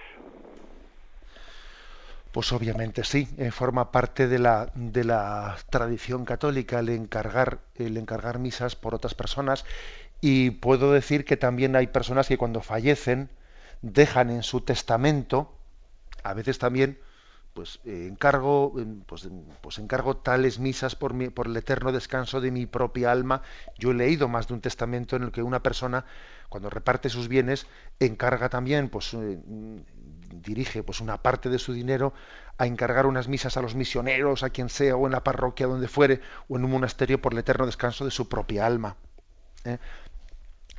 Speaker 1: Pues obviamente sí, eh, forma parte de la, de la tradición católica el encargar, el encargar misas por otras personas y puedo decir que también hay personas que cuando fallecen dejan en su testamento, a veces también, pues encargo, pues, pues, encargo tales misas por, mi, por el eterno descanso de mi propia alma. Yo he leído más de un testamento en el que una persona, cuando reparte sus bienes, encarga también, pues eh, dirige pues una parte de su dinero a encargar unas misas a los misioneros, a quien sea, o en la parroquia donde fuere, o en un monasterio por el eterno descanso de su propia alma. ¿eh?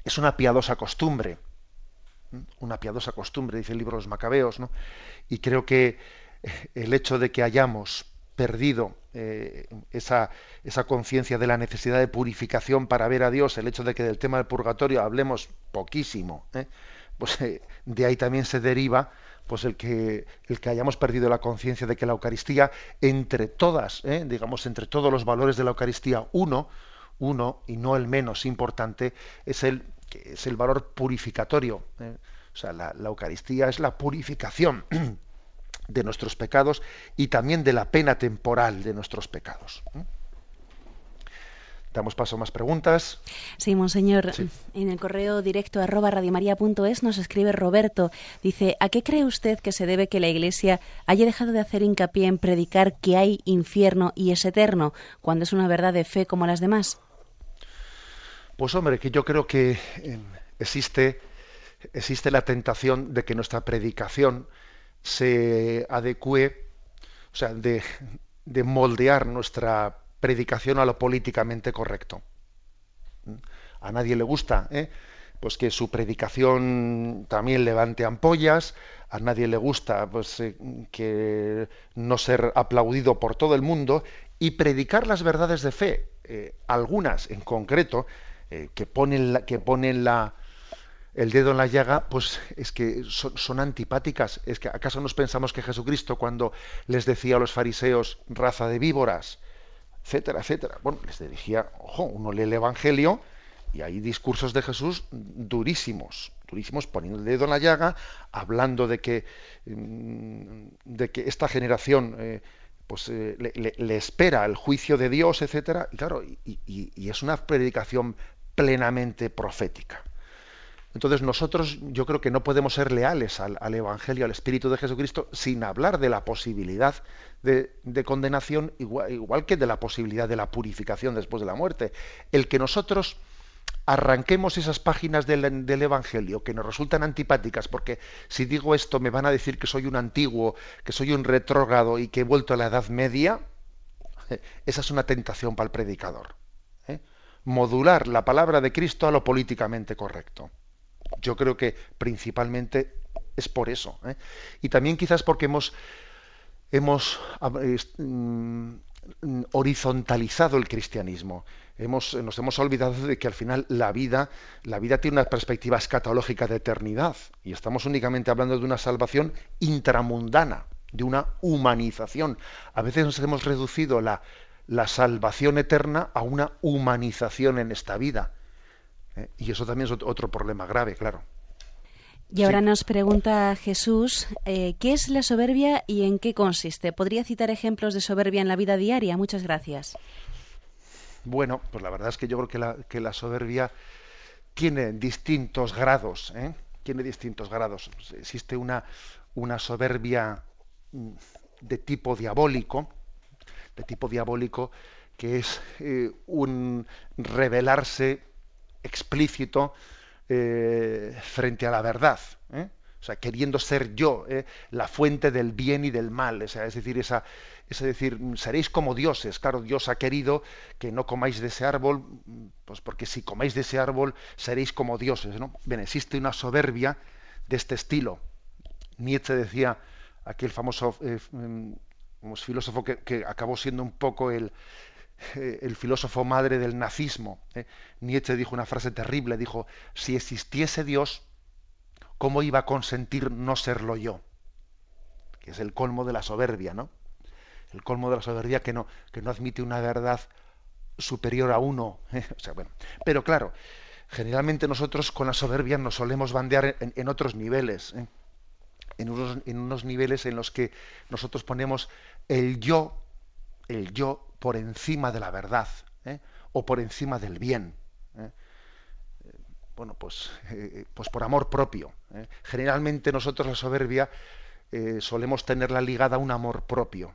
Speaker 1: Es una piadosa costumbre, una piadosa costumbre, dice el libro de los Macabeos, ¿no? y creo que eh, el hecho de que hayamos perdido eh, esa, esa conciencia de la necesidad de purificación para ver a Dios, el hecho de que del tema del purgatorio hablemos poquísimo, pues de ahí también se deriva pues el que, el que hayamos perdido la conciencia de que la Eucaristía, entre todas, ¿eh? digamos, entre todos los valores de la Eucaristía, uno, uno, y no el menos importante, es el, es el valor purificatorio. ¿eh? O sea, la, Eucaristía es la purificación de nuestros pecados y también de la pena temporal de nuestros pecados. ¿eh? Damos paso a más preguntas.
Speaker 6: Sí, monseñor. En el correo directo arroba radiomaria.es nos escribe Roberto. Dice, ¿a qué cree usted que se debe que la Iglesia haya dejado de hacer hincapié en predicar que hay infierno y es eterno, cuando es una verdad de fe como las demás?
Speaker 1: Pues hombre, que yo creo que em, existe, existe la tentación de que nuestra predicación se adecue, o sea, de, de moldear nuestra predicación a lo políticamente correcto. A nadie le gusta ¿eh? pues que su predicación también levante ampollas, a nadie le gusta pues, eh, que no ser aplaudido por todo el mundo y predicar las verdades de fe, eh, algunas en concreto, que ponen, la, que ponen la, el dedo en la llaga, pues es que son, son, antipáticas. Es que acaso nos pensamos que Jesucristo cuando les decía a los fariseos raza de víboras, etcétera, etcétera. Bueno, les dirigía, ojo, uno lee el Evangelio y hay discursos de Jesús durísimos, durísimos, poniendo el dedo en la llaga, hablando de que, mm, de que esta generación eh, pues, eh, le, espera el juicio de Dios, etcétera. Y claro, y es una predicación plenamente profética. Entonces nosotros yo creo que no podemos ser leales al, Evangelio, al Espíritu de Jesucristo, sin hablar de la posibilidad de, condenación, igual, que de la posibilidad de la purificación después de la muerte. El que nosotros arranquemos esas páginas del, del, Evangelio que nos resultan antipáticas, porque si digo esto me van a decir que soy un antiguo, que soy un retrógrado y que he vuelto a la Edad Media, esa es una tentación para el predicador. Modular la palabra de Cristo a lo políticamente correcto. Yo creo que principalmente es por eso. ¿eh? Y también quizás porque hemos, hemos mm, horizontalizado el cristianismo. Hemos, nos hemos olvidado de que al final la vida, la vida tiene una perspectiva escatológica de eternidad. Y estamos únicamente hablando de una salvación intramundana, de una humanización. A veces nos hemos reducido la, la salvación eterna a una humanización en esta vida. ¿eh? Y eso también es otro problema grave, claro.
Speaker 6: Y ahora nos pregunta Jesús, eh, ¿qué es la soberbia y en qué consiste? ¿Podría citar ejemplos de soberbia en la vida diaria? Muchas gracias.
Speaker 1: Bueno, pues la verdad es que yo creo que la, que la soberbia tiene distintos grados, ¿eh? tiene distintos grados. Existe una, una soberbia mm, de tipo diabólico, de tipo diabólico, que es un revelarse explícito eh, frente a la verdad. ¿eh? o sea, queriendo ser yo ¿eh? la fuente del bien y del mal, es decir, esa, es decir, seréis como dioses, claro, Dios ha querido que no comáis de ese árbol, pues porque si coméis de ese árbol seréis como dioses, ¿no? Bien, existe una soberbia de este estilo. Nietzsche decía, aquel famoso mm, filósofo que, acabó siendo un poco el, eh, filósofo madre del nazismo. ¿eh? Nietzsche dijo una frase terrible, dijo, si existiese Dios, ¿cómo iba a consentir no serlo yo? Que es el colmo de la soberbia, ¿no? El colmo de la soberbia que no, que no admite una verdad superior a uno. ¿eh? O sea, bueno. Pero claro, generalmente nosotros con la soberbia nos solemos bandear en, otros niveles. En unos, en unos niveles en los que nosotros ponemos el yo, el yo por encima de la verdad ¿eh? o por encima del bien. ¿eh? Bueno, pues, eh, pues por amor propio. Generalmente nosotros la soberbia solemos tenerla ligada a un amor propio.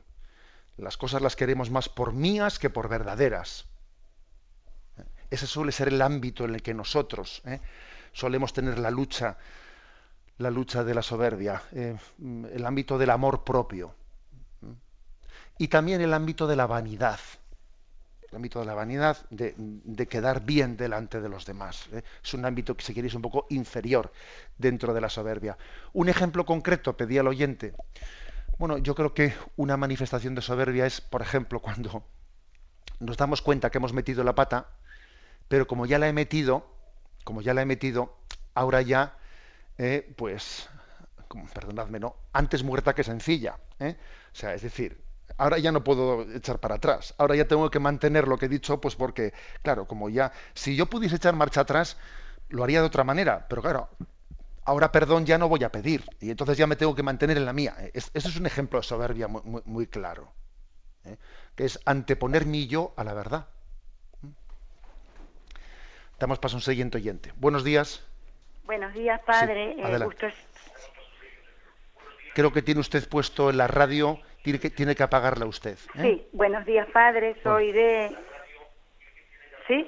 Speaker 1: Las cosas las queremos más por mías que por verdaderas. Ese suele ser el ámbito en el que nosotros solemos tener la lucha, la lucha de la soberbia, el ámbito del amor propio y también el ámbito de la vanidad, el ámbito de la vanidad, de, quedar bien delante de los demás. ¿eh? Es un ámbito que, si queréis, un poco inferior dentro de la soberbia. Un ejemplo concreto, pedía al oyente. Bueno, yo creo que una manifestación de soberbia es, por ejemplo, cuando nos damos cuenta que hemos metido la pata, pero como ya la he metido, como ya la he metido, ahora ya, eh, pues, perdonadme, no, antes muerta que sencilla. ¿eh? O sea, es decir, ahora ya no puedo echar para atrás. Ahora ya tengo que mantener lo que he dicho, pues porque, claro, como ya, si yo pudiese echar marcha atrás, lo haría de otra manera, pero claro, ahora perdón ya no voy a pedir y entonces ya me tengo que mantener en la mía. Ese es un ejemplo de soberbia muy, claro, ¿eh? que es anteponer mi yo a la verdad. ¿Mm? Damos paso a un siguiente oyente. Buenos días.
Speaker 12: Buenos días, padre.
Speaker 1: Eh, Creo que tiene usted puesto en la radio tiene que, tiene que apagarla usted.
Speaker 12: ¿eh? Sí, buenos días, padre. Soy de. ¿Sí?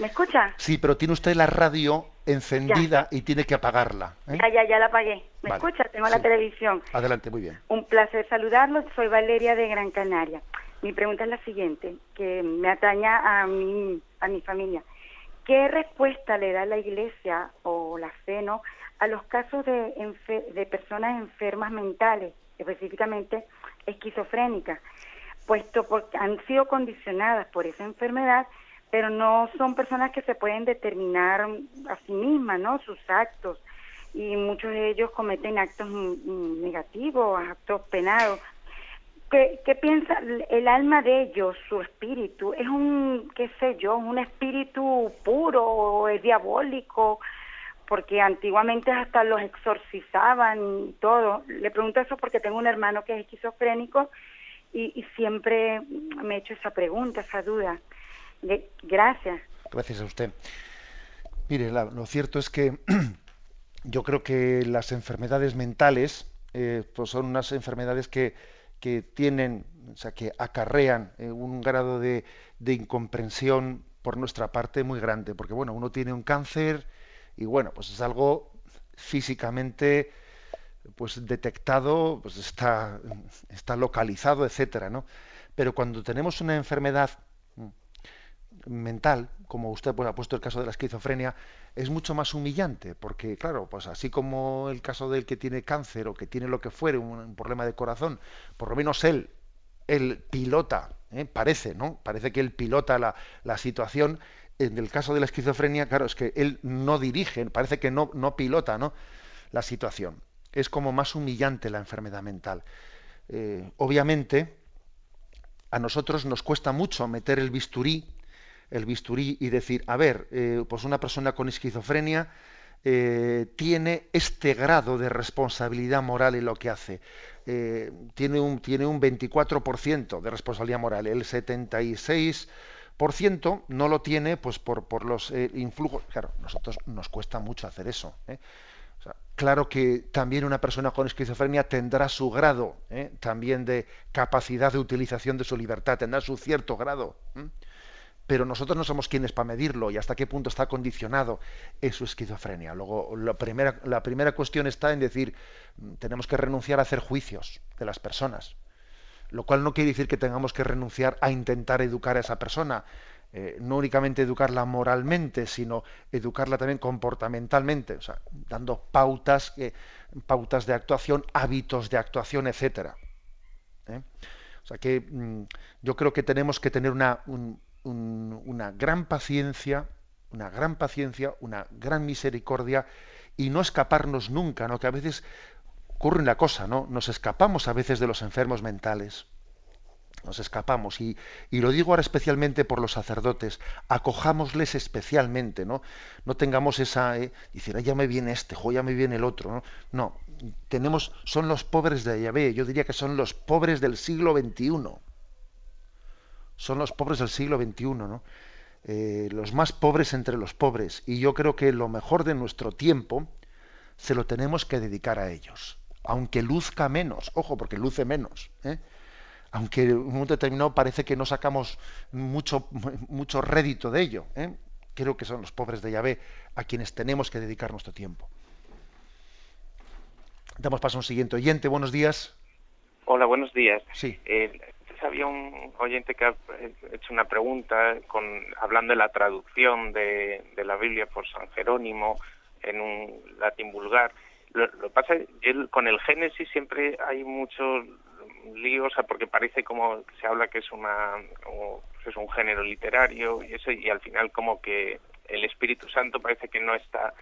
Speaker 12: ¿Me escucha?
Speaker 1: Sí, pero tiene usted la radio encendida y tiene que apagarla.
Speaker 12: ¿eh? Ya, ya, ya la apagué. ¿Me escucha? Tengo la televisión.
Speaker 1: Adelante, muy bien.
Speaker 12: Un placer saludarlo. Soy Valeria de Gran Canaria. Mi pregunta es la siguiente, que me ataña a mi, a mi familia. ¿Qué respuesta le da la Iglesia o la fe, ¿no? a los casos de, de personas enfermas mentales, específicamente esquizofrénicas, puesto porque han sido condicionadas por esa enfermedad, pero no son personas que se pueden determinar a sí mismas, ¿no? Sus actos y muchos de ellos cometen actos negativos, actos penados. ¿Qué, ¿Qué piensa el alma de ellos, su espíritu? ¿Es un, qué sé yo, un espíritu puro o es diabólico? porque antiguamente hasta los exorcizaban y todo. Le pregunto eso porque tengo un hermano que es esquizofrénico y, siempre me he hecho esa pregunta, esa duda. gracias.
Speaker 1: Gracias a usted. Mire, lo cierto es que yo creo que las enfermedades mentales eh, pues son unas enfermedades que, que, tienen, o sea, que acarrean eh, un grado de, de incomprensión por nuestra parte muy grande, porque bueno, uno tiene un cáncer, y bueno, pues es algo físicamente pues detectado, pues está, está localizado, etcétera, ¿no? Pero cuando tenemos una enfermedad mental, como usted pues, ha puesto el caso de la esquizofrenia, es mucho más humillante, porque claro, pues así como el caso del que tiene cáncer o que tiene lo que fuere, un, problema de corazón, por lo menos él, él pilota, ¿eh? parece, ¿no? Parece que él pilota la, situación en el caso de la esquizofrenia, claro, es que él no dirige, parece que no, no pilota ¿no? la situación. Es como más humillante la enfermedad mental. Eh, obviamente, a nosotros nos cuesta mucho meter el bisturí, el bisturí y decir, a ver, eh, pues una persona con esquizofrenia eh, tiene este grado de responsabilidad moral en lo que hace. tiene, un, tiene un 24% de responsabilidad moral, el 76% por ciento no lo tiene pues por, por los eh, influjos. Claro, nosotros nos cuesta mucho hacer eso. ¿eh? claro que también una persona con esquizofrenia tendrá su grado ¿eh? también de capacidad de utilización de su libertad, tendrá su cierto grado. Pero nosotros no somos quienes para medirlo y hasta qué punto está condicionado en su esquizofrenia. Luego, la primera, la primera cuestión está en decir, mm, tenemos que renunciar a hacer juicios de las personas, lo cual no quiere decir que tengamos que renunciar a intentar educar a esa persona, eh, no únicamente educarla moralmente, sino educarla también comportamentalmente, o sea, dando pautas, pautas de actuación, hábitos de actuación, etcétera. ¿eh? O sea que mm, yo creo que tenemos que tener una, una gran paciencia, una gran paciencia, una gran misericordia y no escaparnos nunca, ¿no? Que a veces ocurre una cosa, ¿no? Nos escapamos a veces de los enfermos mentales. Nos escapamos y, y lo digo ahora especialmente por los sacerdotes, acojámosles especialmente, ¿no? No tengamos esa, eh, decir, ya me viene este, jo, ya me viene el otro, ¿no? No, tenemos, son los pobres de Yahvé, yo diría que son los pobres del siglo XXI son los pobres del siglo XXI, ¿no? Eh, los más pobres entre los pobres. Y yo creo que lo mejor de nuestro tiempo se lo tenemos que dedicar a ellos. Aunque luzca menos, ojo, porque luce menos. ¿eh? Aunque en un momento determinado parece que no sacamos mucho, mucho rédito de ello. ¿eh? Creo que son los pobres de Yahvé a quienes tenemos que dedicar nuestro tiempo. Damos paso a un siguiente oyente. Buenos días.
Speaker 13: Hola, buenos días.
Speaker 1: Sí.
Speaker 13: Eh, había un oyente que ha hecho una pregunta con, hablando de la traducción de, la Biblia por San Jerónimo en un latín vulgar. Lo, que pasa que con el Génesis siempre hay muchos líos, porque parece como se habla que es una es un género literario y eso y al final como que el Espíritu Santo parece que no está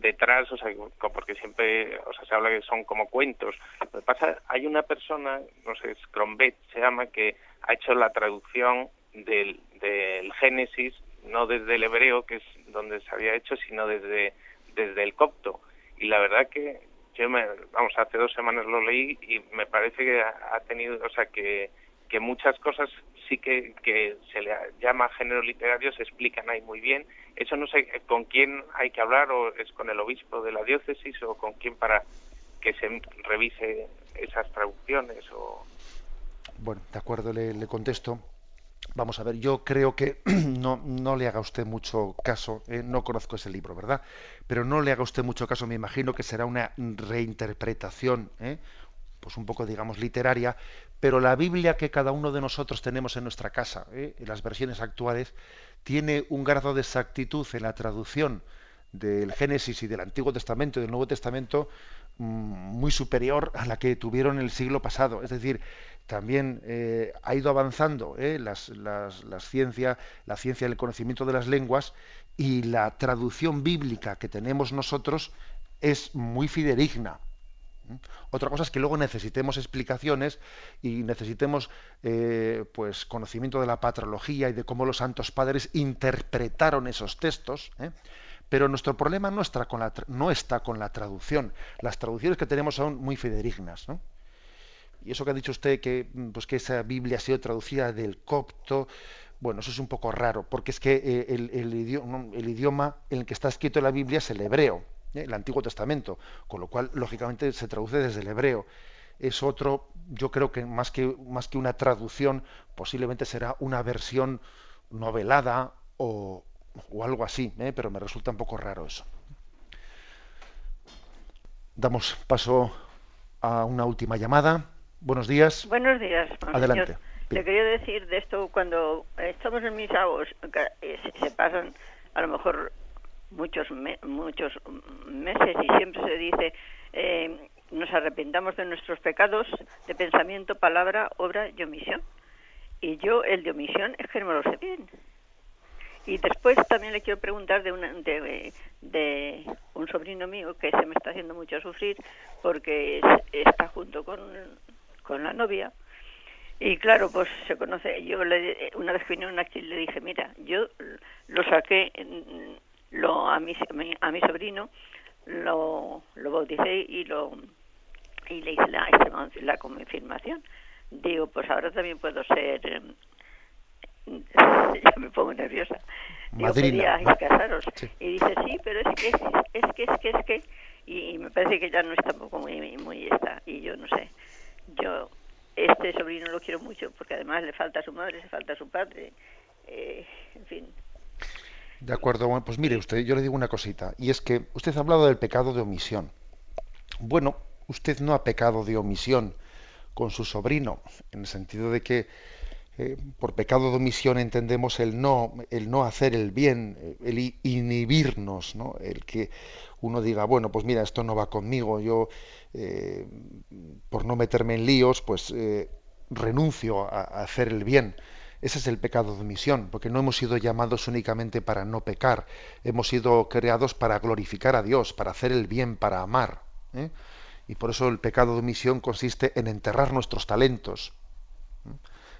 Speaker 13: detrás, o sea, porque siempre, o sea, se habla que son como cuentos. Lo que pasa, hay una persona, no sé, Scrombet se llama, que ha hecho la traducción del, del Génesis, no desde el hebreo, que es donde se había hecho, sino desde, desde el copto. Y la verdad que yo me, vamos, hace dos semanas lo leí y me parece que ha tenido, o sea, que, que muchas cosas sí que, que se le llama género literario se explican ahí muy bien eso no sé con quién hay que hablar o es con el obispo de la diócesis o con quién para que se revise esas traducciones o
Speaker 1: bueno de acuerdo le, le contesto Vamos a ver, yo creo que no, no le haga usted mucho caso, eh, no conozco ese libro, ¿verdad? Pero no le haga usted mucho caso, me imagino que será una reinterpretación, ¿eh? Pues un poco, digamos, literaria, pero la Biblia que cada uno de nosotros tenemos en nuestra casa, ¿eh? en las versiones actuales, tiene un grado de exactitud en la traducción del Génesis y del Antiguo Testamento y del Nuevo Testamento mm, muy superior a la que tuvieron el siglo pasado. Es decir, también eh, ha ido avanzando ¿eh? las, las, las ciencia, la ciencia del conocimiento de las lenguas y la traducción bíblica que tenemos nosotros es muy fidedigna. Otra cosa es que luego necesitemos explicaciones y necesitemos eh, pues conocimiento de la patrología y de cómo los santos padres interpretaron esos textos. ¿eh? Pero nuestro problema no está, con la, no está con la traducción. Las traducciones que tenemos son muy fidedignas. Y eso que ha dicho usted, que, pues, que esa Biblia ha sido traducida del copto, bueno, eso es un poco raro, porque es que eh, el, el idioma en el que está escrito la Biblia es el hebreo. ¿Eh? el Antiguo Testamento, con lo cual, lógicamente, se traduce desde el hebreo. Es otro, yo creo que más que, más que una traducción, posiblemente será una versión novelada o, o algo así, ¿eh? pero me resulta un poco raro eso. Damos paso a una última llamada. Buenos días.
Speaker 14: Buenos días.
Speaker 1: Adelante.
Speaker 14: Le quería decir de esto, cuando estamos en mis eh, se pasan a lo mejor muchos muchos meses y siempre se dice eh, nos arrepentamos de nuestros pecados de pensamiento, palabra, obra y omisión. Y yo el de omisión es que no me lo sé bien. Y después también le quiero preguntar de, una, de, de un sobrino mío que se me está haciendo mucho sufrir porque está junto con, con la novia. Y claro, pues se conoce. Yo le, una vez que vino aquí le dije, mira, yo lo saqué lo a mi, a mi sobrino lo, lo bauticé y lo y le hice la, la confirmación. Digo, pues ahora también puedo ser em, ya me pongo nerviosa. Digo, queríais casaros. Y dice, sí, pero es que, es que, es que, es que, y, me parece que ya no está tampoco muy, muy esta, y yo no sé, yo, este sobrino lo quiero mucho, porque además le falta a su madre, le falta a su padre, eh, en fin.
Speaker 1: De acuerdo, bueno, pues mire usted, yo le digo una cosita, y es que usted ha hablado del pecado de omisión. Bueno, usted no ha pecado de omisión con su sobrino, en el sentido de que eh, por pecado de omisión entendemos el no, el no hacer el bien, el inhibirnos, ¿no? el que uno diga, bueno, pues mira, esto no va conmigo, yo eh, por no meterme en líos, pues eh, renuncio a, hacer el bien. Ese es el pecado de omisión, porque no hemos sido llamados únicamente para no pecar, hemos sido creados para glorificar a Dios, para hacer el bien, para amar. Y por eso el pecado de omisión consiste en enterrar nuestros talentos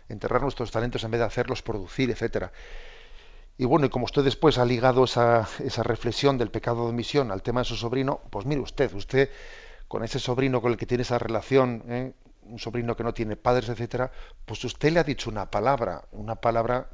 Speaker 1: enterrar nuestros talentos en vez de hacerlos producir, etcétera. Y bueno, y como usted después ha ligado esa, esa reflexión del pecado de omisión al tema de su sobrino, pues mire usted, usted con ese sobrino con el que tiene esa relación, ¿eh? Un sobrino que no tiene padres, etcétera, pues usted le ha dicho una palabra, una palabra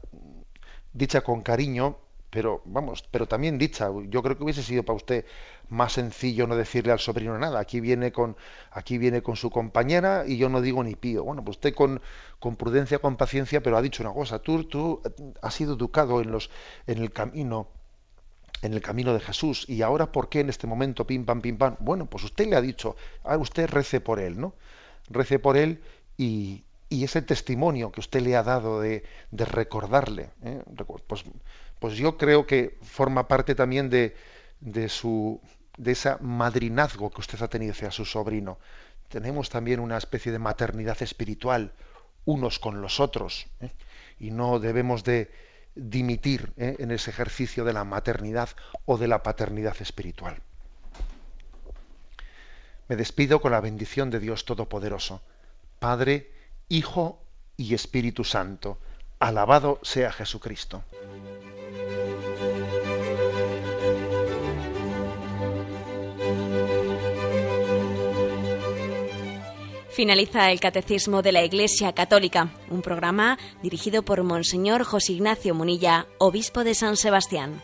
Speaker 1: dicha con cariño, pero vamos, pero también dicha, yo creo que hubiese sido para usted más sencillo no decirle al sobrino nada. Aquí viene con, aquí viene con su compañera y yo no digo ni pío. Bueno, pues usted con, con prudencia, con paciencia, pero ha dicho una cosa. Tú, tú has sido educado en los, en el camino, en el camino de Jesús. Y ahora, ¿por qué en este momento pim pam pim pam? Bueno, pues usted le ha dicho, a usted rece por él, ¿no? Rece por él y, y ese testimonio que usted le ha dado de, de recordarle, ¿eh? pues pues yo creo que forma parte también de, de su de ese madrinazgo que usted ha tenido hacia su sobrino. Tenemos también una especie de maternidad espiritual unos con los otros ¿eh? y no debemos de dimitir ¿eh? en ese ejercicio de la maternidad o de la paternidad espiritual. Me despido con la bendición de Dios Todopoderoso, Padre, Hijo y Espíritu Santo. Alabado sea Jesucristo.
Speaker 6: Finaliza el Catecismo de la Iglesia Católica, un programa dirigido por Monseñor José Ignacio Munilla, obispo de San Sebastián.